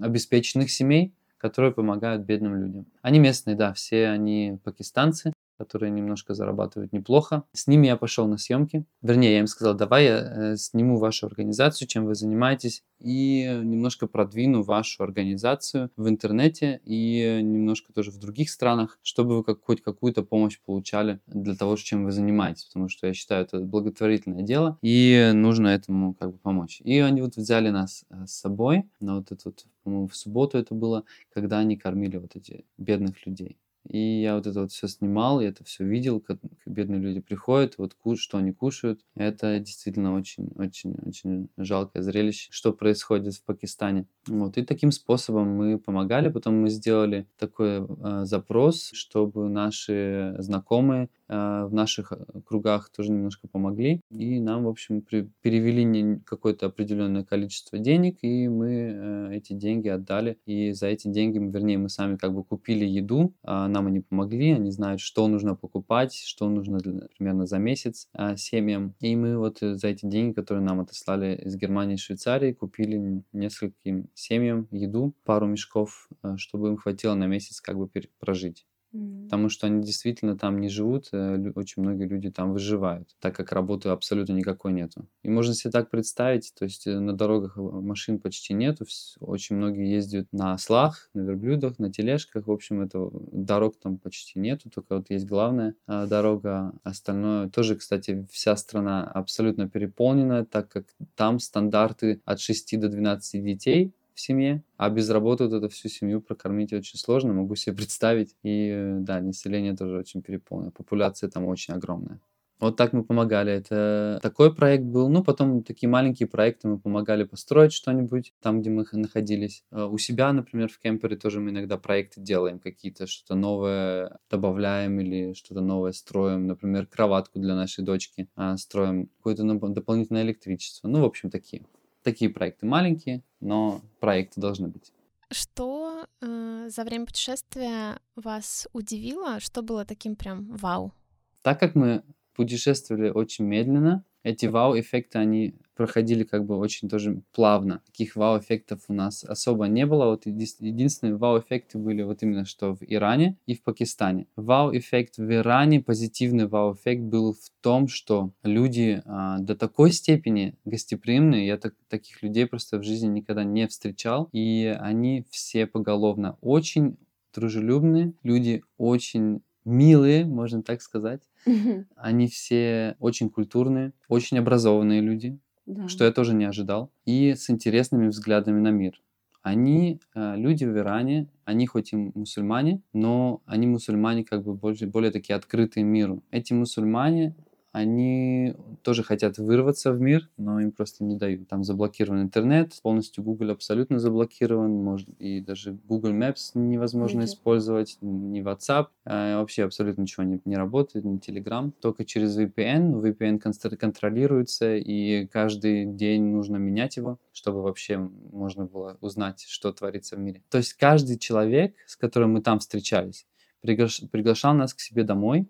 обеспеченных семей, которые помогают бедным людям. Они местные, да, все они пакистанцы. Которые немножко зарабатывают неплохо. С ними я пошел на съемки. Вернее, я им сказал, давай я э, сниму вашу организацию, чем вы занимаетесь, и немножко продвину вашу организацию в интернете и немножко тоже в других странах, чтобы вы как, хоть какую-то помощь получали для того, чем вы занимаетесь, потому что я считаю, это благотворительное дело, и нужно этому как бы помочь. И они вот взяли нас э, с собой на вот эту, по-моему, в субботу это было, когда они кормили вот эти бедных людей. И я вот это вот все снимал, я это все видел, как бедные люди приходят, вот куш, что они кушают. Это действительно очень-очень-очень жалкое зрелище, что происходит в Пакистане. Вот, и таким способом мы помогали. Потом мы сделали такой э, запрос, чтобы наши знакомые э, в наших э, кругах тоже немножко помогли. И нам, в общем, при, перевели какое-то определенное количество денег, и мы э, эти деньги отдали. И за эти деньги, вернее, мы сами как бы купили еду, э, нам они помогли, они знают, что нужно покупать, что нужно для, примерно за месяц э, семьям. И мы вот за эти деньги, которые нам отослали из Германии и Швейцарии, купили нескольким семьям еду, пару мешков, э, чтобы им хватило на месяц как бы прожить. Mm. Потому что они действительно там не живут, э, очень многие люди там выживают, так как работы абсолютно никакой нету. И можно себе так представить, то есть э, на дорогах машин почти нету, очень многие ездят на ослах, на верблюдах, на тележках, в общем, это дорог там почти нету, только вот есть главная а, дорога, остальное тоже, кстати, вся страна абсолютно переполнена, так как там стандарты от 6 до 12 детей, в семье, а без работы вот эту всю семью прокормить очень сложно, могу себе представить. И да, население тоже очень переполнено, популяция там очень огромная. Вот так мы помогали. Это такой проект был. Ну, потом такие маленькие проекты мы помогали построить что-нибудь там, где мы находились. А у себя, например, в кемпере тоже мы иногда проекты делаем какие-то, что-то новое добавляем или что-то новое строим. Например, кроватку для нашей дочки а, строим, какое-то дополнительное электричество. Ну, в общем, такие такие проекты маленькие, но проекты должны быть. Что э, за время путешествия вас удивило? Что было таким прям вау? Так как мы путешествовали очень медленно, эти вау-эффекты, они проходили как бы очень тоже плавно. Таких вау-эффектов у нас особо не было. Вот единственные вау-эффекты были вот именно что в Иране и в Пакистане. Вау-эффект в Иране, позитивный вау-эффект был в том, что люди а, до такой степени гостеприимные, я так, таких людей просто в жизни никогда не встречал, и они все поголовно очень дружелюбные, люди очень милые, можно так сказать. Они все очень культурные, очень образованные люди да. что я тоже не ожидал, и с интересными взглядами на мир. Они, э, люди в Иране, они хоть и мусульмане, но они мусульмане как бы более, более такие открытые миру. Эти мусульмане, они тоже хотят вырваться в мир, но им просто не дают. Там заблокирован интернет, полностью Google абсолютно заблокирован, может, и даже Google Maps невозможно mm-hmm. использовать, ни WhatsApp, а, вообще абсолютно ничего не, не работает, ни Telegram, только через VPN. VPN контролируется, и каждый день нужно менять его, чтобы вообще можно было узнать, что творится в мире. То есть каждый человек, с которым мы там встречались, приглашал нас к себе домой,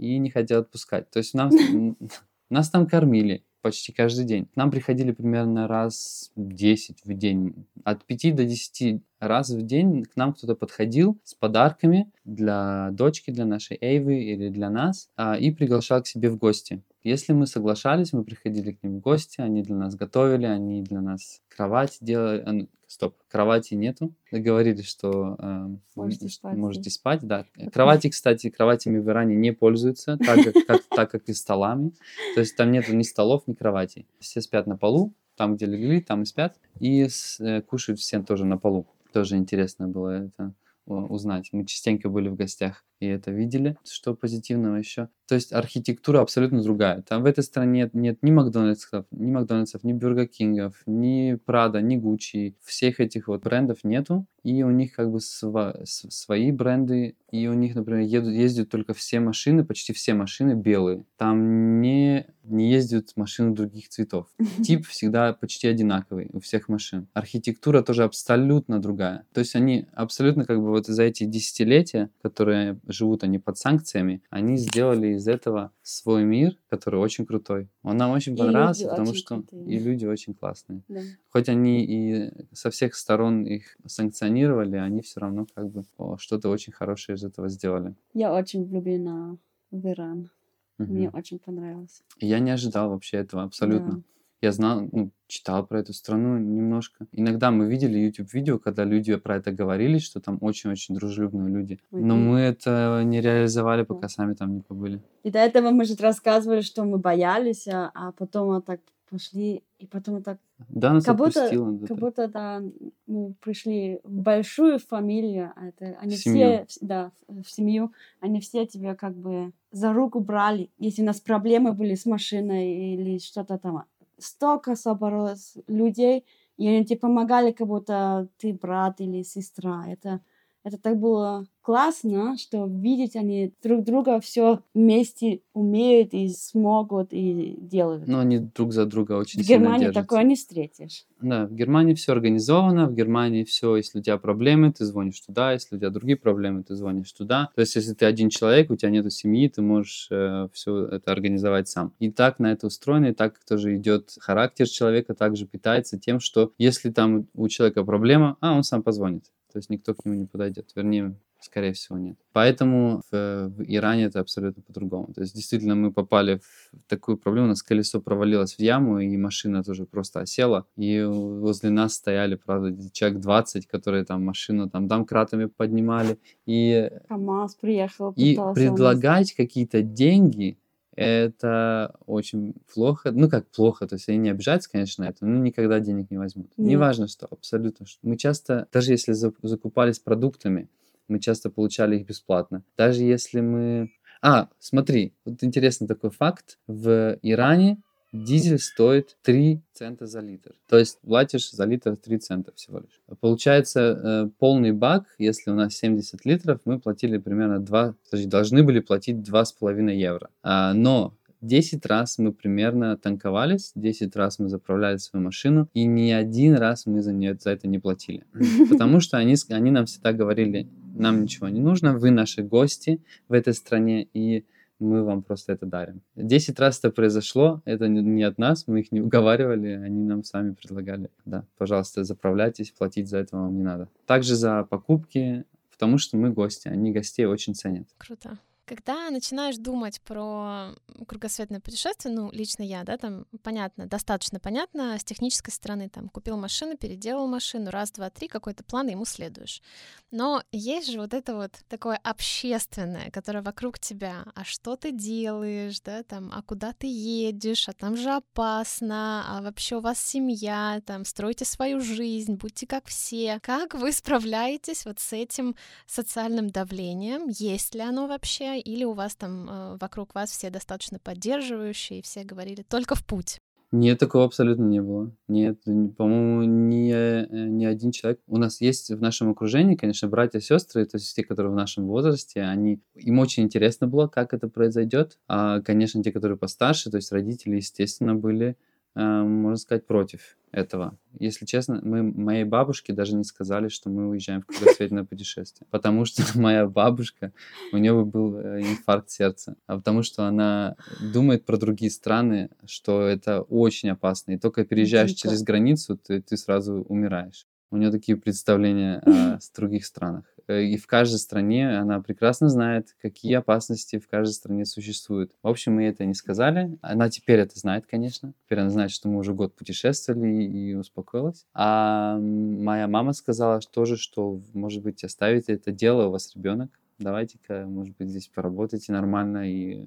и не хотел отпускать. То есть нас, нас там кормили почти каждый день. К нам приходили примерно раз 10 в день. От 5 до 10 раз в день к нам кто-то подходил с подарками для дочки, для нашей Эйвы или для нас а, и приглашал к себе в гости. Если мы соглашались, мы приходили к ним в гости, они для нас готовили, они для нас кровать делали, стоп, кровати нету. Договорились, что э, можете, спать, можете спать. Да. Кровати, кстати, кроватями в Иране не пользуются, так как, как, так как и столами. То есть там нету ни столов, ни кроватей. Все спят на полу, там, где легли, там и спят. И с, э, кушают все тоже на полу. Тоже интересно было это узнать. Мы частенько были в гостях и это видели. Что позитивного еще? То есть архитектура абсолютно другая. Там в этой стране нет, нет ни Макдональдсов, ни Макдональдсов, ни Бюргер Кингов, ни Прада, ни Гуччи. Всех этих вот брендов нету. И у них как бы сва- свои бренды. И у них, например, едут, ездят только все машины, почти все машины белые. Там не, не ездят машины других цветов. Тип всегда почти одинаковый у всех машин. Архитектура тоже абсолютно другая. То есть они абсолютно как бы вот за эти десятилетия, которые живут они под санкциями, они сделали из этого свой мир, который очень крутой. Он нам очень понравился, потому очень что крутые. и люди очень классные. Да. Хоть они и со всех сторон их санкционировали, они все равно как бы что-то очень хорошее из этого сделали. Я очень влюблена в Иран. Мгм. Мне очень понравилось. Я не ожидал вообще этого абсолютно. Да. Я знал, ну, читал про эту страну немножко. Иногда мы видели YouTube-видео, когда люди про это говорили, что там очень-очень дружелюбные люди. Но мы это не реализовали, пока сами там не побыли. И до этого мы же рассказывали, что мы боялись, а, а потом вот так пошли, и потом вот так, Да, нас как будто, отпустило. да, как будто да, мы пришли в большую фамилию, а это они семью. все, да, в семью, они все тебя как бы за руку брали, если у нас проблемы были с машиной или что-то там. Столько собралось людей, и они тебе помогали, как будто ты брат или сестра. Это, это так было классно, что видеть они друг друга все вместе умеют и смогут и делают. Но они друг за друга очень в сильно Германии держатся. такое не встретишь. Да, в Германии все организовано, в Германии все, если у тебя проблемы, ты звонишь туда, если у тебя другие проблемы, ты звонишь туда. То есть, если ты один человек, у тебя нет семьи, ты можешь все это организовать сам. И так на это устроено, и так тоже идет характер человека, также питается тем, что если там у человека проблема, а он сам позвонит. То есть никто к нему не подойдет. Вернее, Скорее всего, нет. Поэтому в, в Иране это абсолютно по-другому. То есть, действительно, мы попали в такую проблему. У нас колесо провалилось в яму, и машина тоже просто осела. И возле нас стояли, правда, человек 20, которые там машину там домкратами поднимали. И, КамАЗ приехал, и предлагать какие-то деньги, это очень плохо. Ну, как плохо, то есть они не обижаются, конечно, на это, но никогда денег не возьмут. Нет. Неважно что, абсолютно. Мы часто, даже если за- закупались продуктами, мы часто получали их бесплатно. Даже если мы... А, смотри, вот интересный такой факт. В Иране дизель стоит 3 цента за литр. То есть платишь за литр 3 цента всего лишь. Получается, э, полный бак, если у нас 70 литров, мы платили примерно 2, подожди, должны были платить 2,5 евро. А, но 10 раз мы примерно танковались, 10 раз мы заправляли свою машину, и ни один раз мы за, нее, за это не платили. Потому что они, они нам всегда говорили, нам ничего не нужно, вы наши гости в этой стране, и мы вам просто это дарим. 10 раз это произошло, это не от нас, мы их не уговаривали, они нам сами предлагали. Да, пожалуйста, заправляйтесь, платить за это вам не надо. Также за покупки, потому что мы гости, они гостей очень ценят. Круто. Когда начинаешь думать про кругосветное путешествие, ну, лично я, да, там, понятно, достаточно понятно с технической стороны, там, купил машину, переделал машину, раз, два, три, какой-то план, ему следуешь. Но есть же вот это вот такое общественное, которое вокруг тебя, а что ты делаешь, да, там, а куда ты едешь, а там же опасно, а вообще у вас семья, там, стройте свою жизнь, будьте как все. Как вы справляетесь вот с этим социальным давлением? Есть ли оно вообще? Или у вас там э, вокруг вас все достаточно поддерживающие, и все говорили только в путь? Нет, такого абсолютно не было. Нет, по-моему, ни, э, ни один человек. У нас есть в нашем окружении, конечно, братья, сестры, то есть те, которые в нашем возрасте, они, им очень интересно было, как это произойдет. А, конечно, те, которые постарше, то есть родители, естественно, были, можно сказать, против этого. Если честно, мы моей бабушке даже не сказали, что мы уезжаем в кругосветное путешествие, потому что моя бабушка, у нее был э, инфаркт сердца, а потому что она думает про другие страны, что это очень опасно, и только переезжаешь Дико. через границу, ты, ты сразу умираешь. У нее такие представления о других странах. Э, И в каждой стране она прекрасно знает, какие опасности в каждой стране существуют. В общем, мы это не сказали. Она теперь это знает, конечно. Теперь она знает, что мы уже год путешествовали и успокоилась. А моя мама сказала тоже, что, может быть, оставите это дело, у вас ребенок. Давайте-ка, может быть, здесь поработайте нормально и э,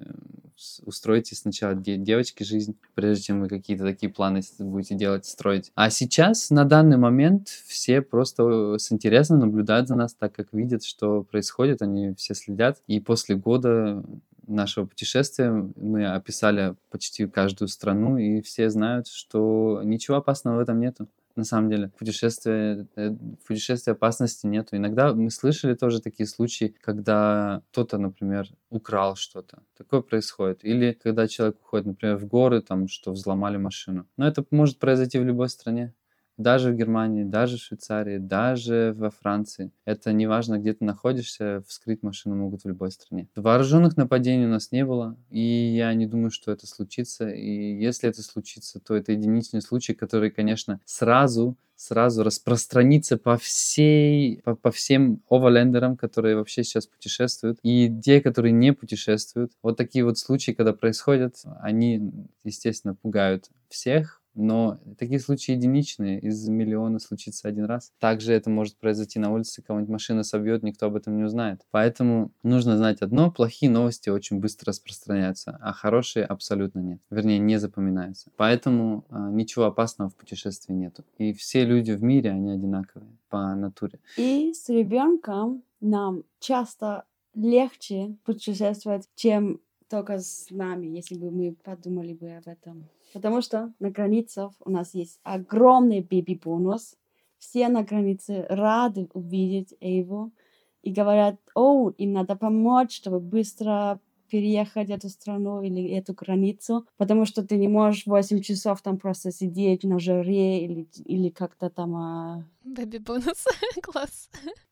устройте сначала де- девочке жизнь, прежде чем вы какие-то такие планы будете делать, строить. А сейчас, на данный момент, все просто с интересом наблюдают за нас, так как видят, что происходит, они все следят. И после года нашего путешествия мы описали почти каждую страну, и все знают, что ничего опасного в этом нету. На самом деле, путешествие, э, в путешествии опасности нету. Иногда мы слышали тоже такие случаи, когда кто-то, например, украл что-то. Такое происходит. Или когда человек уходит, например, в горы, там, что взломали машину. Но это может произойти в любой стране. Даже в Германии, даже в Швейцарии, даже во Франции. Это неважно, где ты находишься, вскрыть машину могут в любой стране. Вооруженных нападений у нас не было, и я не думаю, что это случится. И если это случится, то это единичный случай, который, конечно, сразу сразу распространится по всей, по, по всем оверлендерам, которые вообще сейчас путешествуют, и те, которые не путешествуют. Вот такие вот случаи, когда происходят, они, естественно, пугают всех, но такие случаи единичные, из миллиона случится один раз. Также это может произойти на улице, кого-нибудь машина собьет, никто об этом не узнает. Поэтому нужно знать одно, плохие новости очень быстро распространяются, а хорошие абсолютно нет. Вернее, не запоминаются. Поэтому а, ничего опасного в путешествии нету. И все люди в мире, они одинаковые по натуре. И с ребенком нам часто легче путешествовать, чем только с нами, если бы мы подумали бы об этом. Потому что на границах у нас есть огромный бэби-бонус. Все на границе рады увидеть его и говорят, о, им надо помочь, чтобы быстро переехать эту страну или эту границу, потому что ты не можешь 8 часов там просто сидеть на жаре или, или как-то там... А... Бэби-бонус, класс.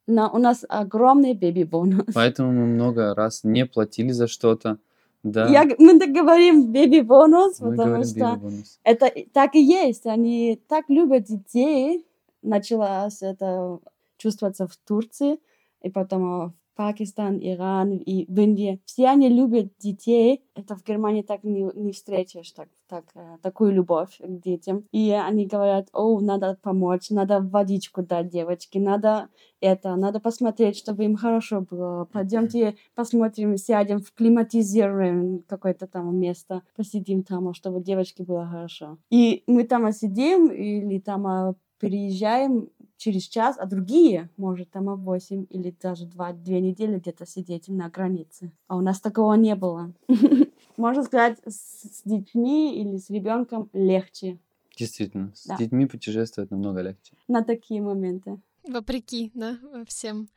Но у нас огромный бэби-бонус. Поэтому мы много раз не платили за что-то, да. Я, мы так говорим бэби-бонус, потому говорим что baby-бонус. это так и есть. Они так любят детей. Началось это чувствоваться в Турции, и потом в Пакистан, Иран и в Индии. Все они любят детей. Это в Германии так не, не встретишь, так, так, э, такую любовь к детям. И они говорят, о, надо помочь, надо водичку дать девочке, надо это, надо посмотреть, чтобы им хорошо было. Пойдемте посмотрим, сядем, климатизируем какое-то там место, посидим там, чтобы девочке было хорошо. И мы там сидим или там а, переезжаем через час, а другие, может, там а 8 или даже 2, 2 недели где-то сидеть на границе. А у нас такого не было. Можно сказать, с детьми или с ребенком легче Действительно, с Да. детьми путешествовать намного легче. на такие моменты. Вопреки, да, всем,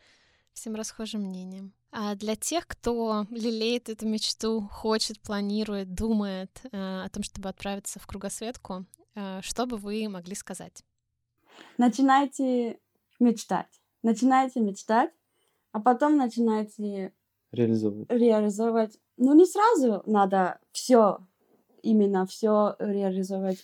всем расхожим мнениям. А для тех, кто лелеет эту мечту, хочет, планирует, думает э, о том, чтобы отправиться в кругосветку, э, что бы вы могли сказать? Начинайте мечтать. Начинайте мечтать, а потом начинайте Реализовывать. реализовывать. Ну, не сразу надо все, именно все реализовать.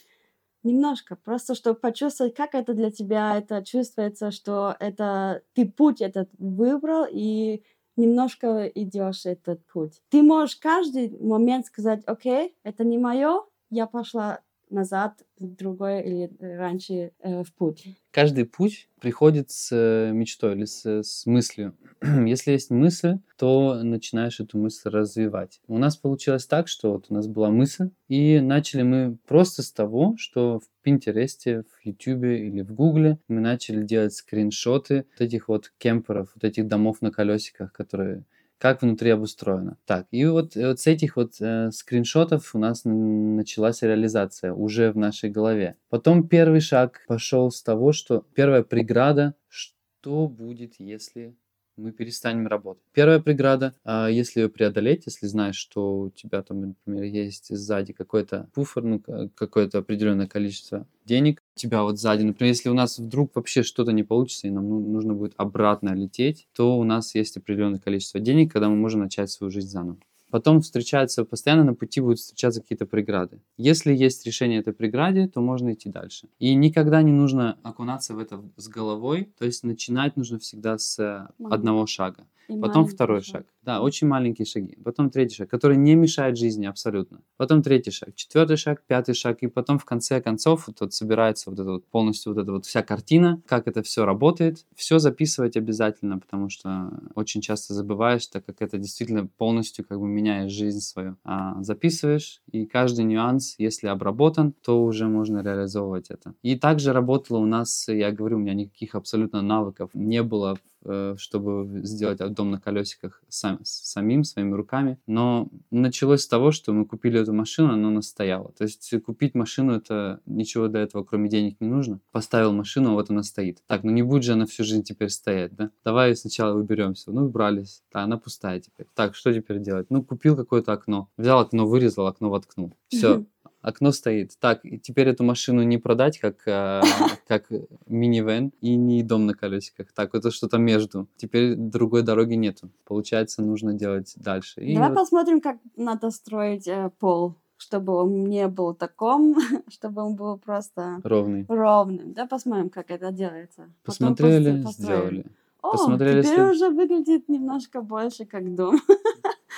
Немножко, просто чтобы почувствовать, как это для тебя, это чувствуется, что это ты путь этот выбрал и немножко идешь этот путь. Ты можешь каждый момент сказать, окей, это не мое, я пошла назад другой или раньше э, в путь. Каждый путь приходит с э, мечтой или с, с мыслью. Если есть мысль, то начинаешь эту мысль развивать. У нас получилось так, что вот у нас была мысль, и начали мы просто с того, что в Пинтересте, в Ютубе или в Гугле мы начали делать скриншоты вот этих вот кемперов, вот этих домов на колесиках, которые как внутри обустроено. Так, и вот, э, вот с этих вот э, скриншотов у нас началась реализация уже в нашей голове. Потом первый шаг пошел с того, что первая преграда, что будет, если мы перестанем работать. Первая преграда, а, если ее преодолеть, если знаешь, что у тебя там, например, есть сзади какой-то пуфер, ну, ка- какое-то определенное количество денег, у тебя вот сзади, например, если у нас вдруг вообще что-то не получится, и нам ну- нужно будет обратно лететь, то у нас есть определенное количество денег, когда мы можем начать свою жизнь заново. Потом встречаются, постоянно на пути будут встречаться какие-то преграды. Если есть решение этой преграде, то можно идти дальше. И никогда не нужно окунаться в это с головой, то есть начинать нужно всегда с Мгм. одного шага. И Потом второй шаг. Да, очень маленькие шаги. Потом третий шаг, который не мешает жизни абсолютно. Потом третий шаг, четвертый шаг, пятый шаг. И потом в конце концов вот, вот собирается вот эта вот полностью вот эта вот вся картина, как это все работает. Все записывать обязательно, потому что очень часто забываешь, так как это действительно полностью как бы меняет жизнь свою. А, записываешь, и каждый нюанс, если обработан, то уже можно реализовывать это. И также работало у нас, я говорю, у меня никаких абсолютно навыков не было э, чтобы сделать дом на колесиках сам, самим, своими руками. Но началось с того, что мы купили эту машину, она у нас стояла. То есть купить машину, это ничего для этого, кроме денег, не нужно. Поставил машину, вот она стоит. Так, ну не будет же она всю жизнь теперь стоять, да? Давай сначала уберемся. Ну, убрались. Да, она пустая теперь. Так, что теперь делать? Ну, купил какое-то окно. Взял окно, вырезал, окно воткнул. Все. Окно стоит. Так, и теперь эту машину не продать, как, э, как минивэн, и не дом на колесиках. Так, это что-то между. Теперь другой дороги нету. Получается, нужно делать дальше. И Давай вот посмотрим, как надо строить э, пол, чтобы он не был таком, чтобы он был просто ровный. ровным. Да, посмотрим, как это делается. Потом Посмотрели, пос- построим. сделали. О, Посмотрели, теперь след- уже выглядит немножко больше как дом.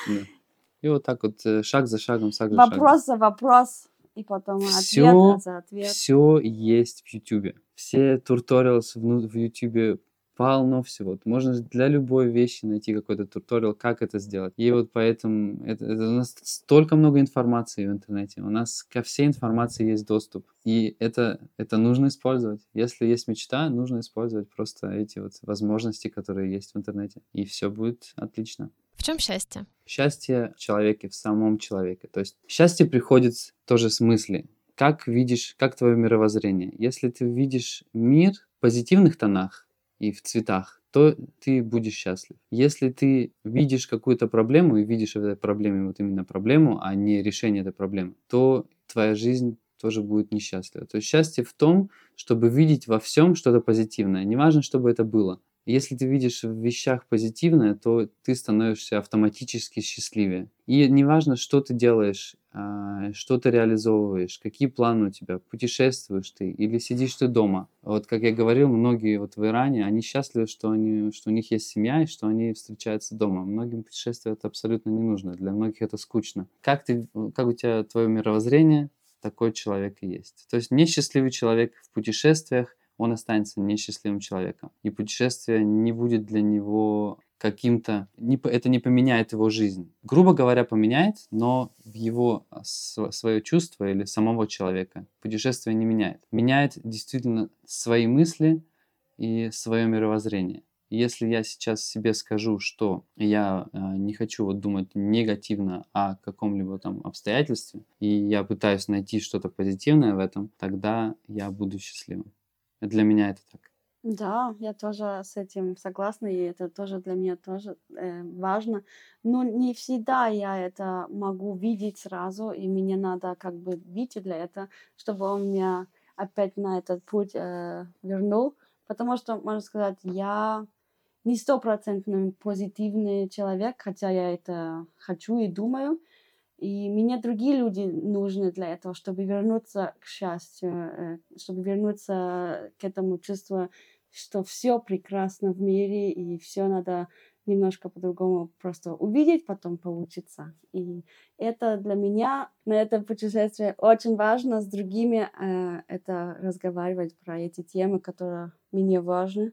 Да. И вот так вот э, шаг за шагом, шаг за шагом. Вопрос за вопрос, и потом Всё- ответ за ответ. Все есть в Ютубе. Все туториалс в в Ютубе полно всего. Можно для любой вещи найти какой-то туториал, как это сделать. И вот поэтому это, это у нас столько много информации в интернете. У нас ко всей информации есть доступ. И это, это нужно использовать. Если есть мечта, нужно использовать просто эти вот возможности, которые есть в интернете. И все будет отлично. Чем счастье? Счастье в человеке, в самом человеке. То есть счастье приходит тоже с мысли. Как видишь, как твое мировоззрение. Если ты видишь мир в позитивных тонах и в цветах, то ты будешь счастлив. Если ты видишь какую-то проблему и видишь в этой проблеме вот именно проблему, а не решение этой проблемы, то твоя жизнь тоже будет несчастлива. То есть счастье в том, чтобы видеть во всем что-то позитивное. Неважно, чтобы это было. Если ты видишь в вещах позитивное, то ты становишься автоматически счастливее. И неважно, что ты делаешь, а, что ты реализовываешь, какие планы у тебя, путешествуешь ты или сидишь ты дома. Вот как я говорил, многие вот в Иране, они счастливы, что, они, что у них есть семья и что они встречаются дома. Многим путешествие это абсолютно не нужно, для многих это скучно. Как, ты, как у тебя твое мировоззрение, такой человек и есть. То есть несчастливый человек в путешествиях, он останется несчастливым человеком. И путешествие не будет для него каким-то... не это не поменяет его жизнь. Грубо говоря, поменяет, но в его свое чувство или самого человека путешествие не меняет. Меняет действительно свои мысли и свое мировоззрение. Если я сейчас себе скажу, что я э, не хочу вот думать негативно о каком-либо там обстоятельстве, и я пытаюсь найти что-то позитивное в этом, тогда я буду счастливым. Для меня это так. Да, я тоже с этим согласна, и это тоже для меня тоже э, важно. Но не всегда я это могу видеть сразу, и мне надо как бы видеть для этого, чтобы он меня опять на этот путь э, вернул. Потому что, можно сказать, я не стопроцентный позитивный человек, хотя я это хочу и думаю. И мне другие люди нужны для этого, чтобы вернуться к счастью, э, чтобы вернуться к этому чувству, что все прекрасно в мире, и все надо немножко по-другому просто увидеть, потом получится. И это для меня на этом путешествии очень важно с другими э, это разговаривать про эти темы, которые мне важны.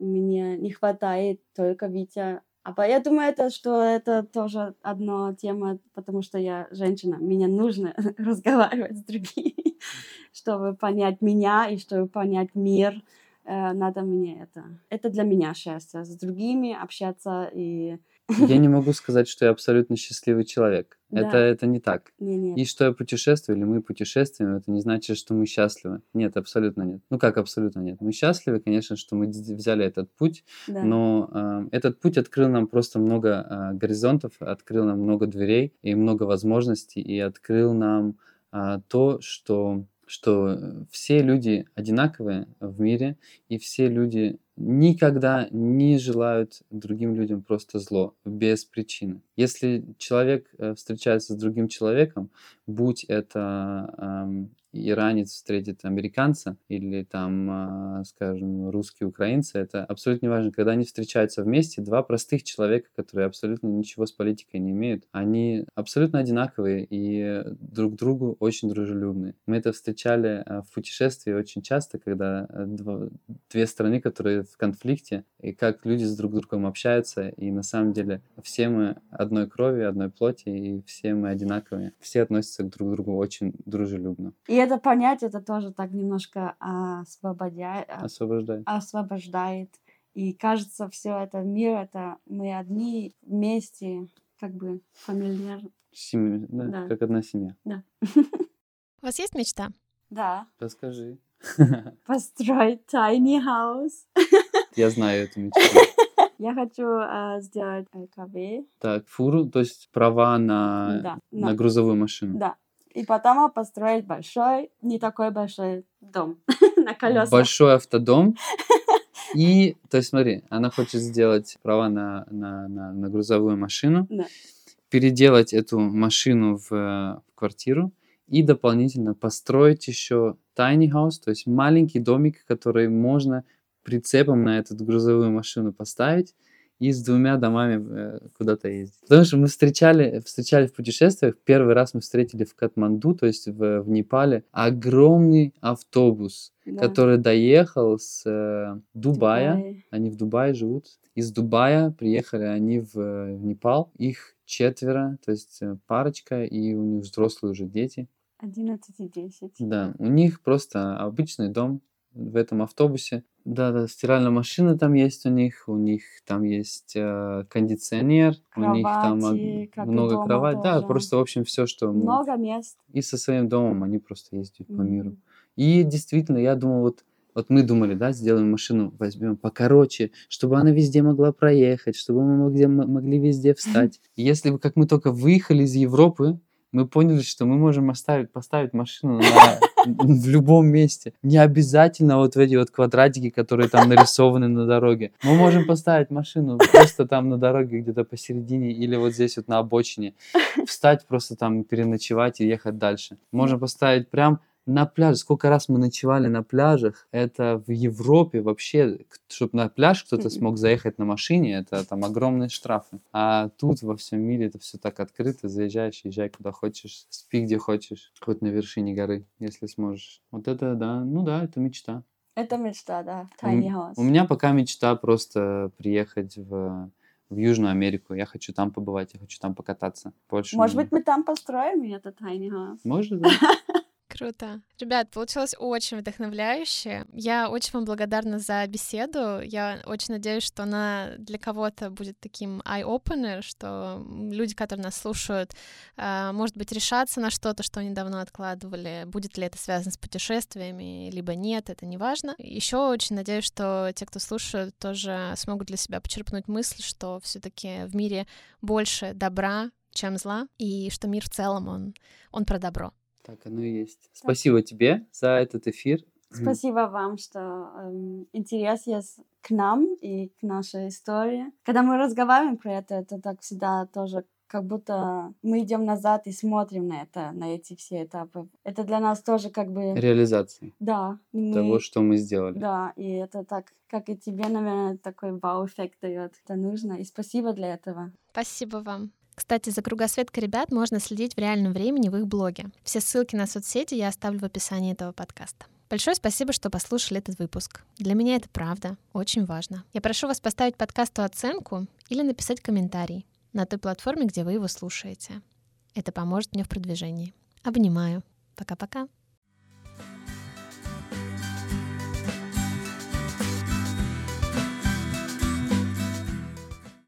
Мне не хватает только Витя. А я думаю, это, что это тоже одна тема, потому что я женщина. Мне нужно разговаривать с другими, чтобы понять меня и чтобы понять мир. Э, Надо мне это. Это для меня счастье. С другими общаться и... Я не могу сказать, что я абсолютно счастливый человек. Да. Это, это не так. Не, не. И что я путешествую, или мы путешествуем, это не значит, что мы счастливы. Нет, абсолютно нет. Ну как абсолютно нет? Мы счастливы, конечно, что мы взяли этот путь, Да. но э, этот путь открыл нам просто много э, горизонтов, открыл нам много дверей и много возможностей, и открыл нам а, то, что, что э, все люди одинаковые в мире, и все люди никогда не желают другим людям просто зло, без причины. Если человек э, встречается с другим человеком, будь это ам, иранец встретит американца или там, а, скажем, русские украинцы, это абсолютно не важно. Когда они встречаются вместе, два простых человека, которые абсолютно ничего с политикой не имеют, они абсолютно одинаковые и друг другу очень дружелюбны. Мы это встречали а, в путешествии очень часто, когда дво- две страны, которые в конфликте, и как люди с друг другом общаются, и на самом деле все мы одной крови, одной плоти, и все мы одинаковые. Все относятся к друг другу очень дружелюбно. И это понять, это тоже так немножко освободяет, Освобождает. освобождает. И кажется, все это мир, это мы одни вместе, как бы фамильяр. Семья, да, Да. как одна семья. У вас есть мечта? Да, Расскажи. построить tiny house. Я знаю эту мечту. Я хочу а, сделать ЛКВ. Так, фуру, то есть права на, Да, на на- грузовую машину. да. И потом построить большой, не такой большой дом на колесах. Большой автодом. И, то есть смотри, она хочет сделать права на, на, на, на грузовую машину, Да. переделать эту машину в, э, в квартиру и дополнительно построить еще tiny house, то есть маленький домик, который можно прицепом на эту грузовую машину поставить и с двумя домами э, куда-то ездить. Потому что мы встречали, встречали в путешествиях, первый раз мы встретили в Катманду, то есть в, в Непале, огромный автобус, Да. который доехал с э, Дубая, Дубай. они в Дубае живут. Из Дубая приехали они в, э, в Непал. Их четверо, то есть э, парочка, и у них взрослые уже дети. 11 и 10. Да, у них просто обычный дом в этом автобусе. Да, да, стиральная машина там есть у них, у них там есть э, кондиционер, у них там Кровати, много кровать. Да, просто, в общем, все, что... Много мест. И со своим домом они просто ездят по миру. И действительно, я думал, вот, вот мы думали, да, сделаем машину, возьмем покороче, чтобы она везде могла проехать, чтобы мы могли, могли везде встать. И Если бы, как мы только выехали из Европы, мы поняли, что мы можем оставить, поставить машину на- в любом месте. Не обязательно вот в эти вот квадратики, которые там нарисованы на дороге. Мы можем поставить машину просто там на дороге где-то посередине или вот здесь вот на обочине. Встать просто там, переночевать и ехать дальше. Можем поставить прям на пляже. Сколько раз мы ночевали на пляжах, это в Европе вообще, чтобы на пляж кто-то смог заехать на машине, это там огромные штрафы. А тут во всем мире это все так открыто, заезжаешь, езжай куда хочешь, спи где хочешь, хоть на вершине горы, если сможешь. Вот это, да, ну да, это мечта. Это мечта, да. У Tiny house. У меня пока мечта просто приехать в, в Южную Америку. Я хочу там побывать, я хочу там покататься. Больше Может быть, мы там построим этот tiny house. Может, да. Круто. Ребят, получилось очень вдохновляюще. Я очень вам благодарна за беседу. Я очень надеюсь, что она для кого-то будет таким eye-opener, что люди, которые нас слушают, а, может быть, решатся на что-то, что они давно откладывали. Будет ли это связано с путешествиями, либо нет, это не важно. Еще очень надеюсь, что те, кто слушают, тоже смогут для себя почерпнуть мысль, что все таки в мире больше добра, чем зла, и что мир в целом, он, он про добро. Так оно и есть. Спасибо тебе за этот эфир. Спасибо вам, что эм, интерес есть к нам и к нашей истории. Когда мы разговариваем про это, это так всегда тоже как будто мы идем назад и смотрим на это, на эти все этапы. Это для нас тоже как бы... Реализации Да. мы- того, что мы сделали. Да, и это так, как и тебе, наверное, такой вау-эффект дает. Это нужно, и спасибо для этого. Спасибо вам. Кстати, за кругосветкой ребят можно следить в реальном времени в их блоге. Все ссылки на соцсети я оставлю в описании этого подкаста. Большое спасибо, что послушали этот выпуск. Для меня это правда очень важно. Я прошу вас поставить подкасту оценку или написать комментарий на той платформе, где вы его слушаете. Это поможет мне в продвижении. Обнимаю. Пока-пока.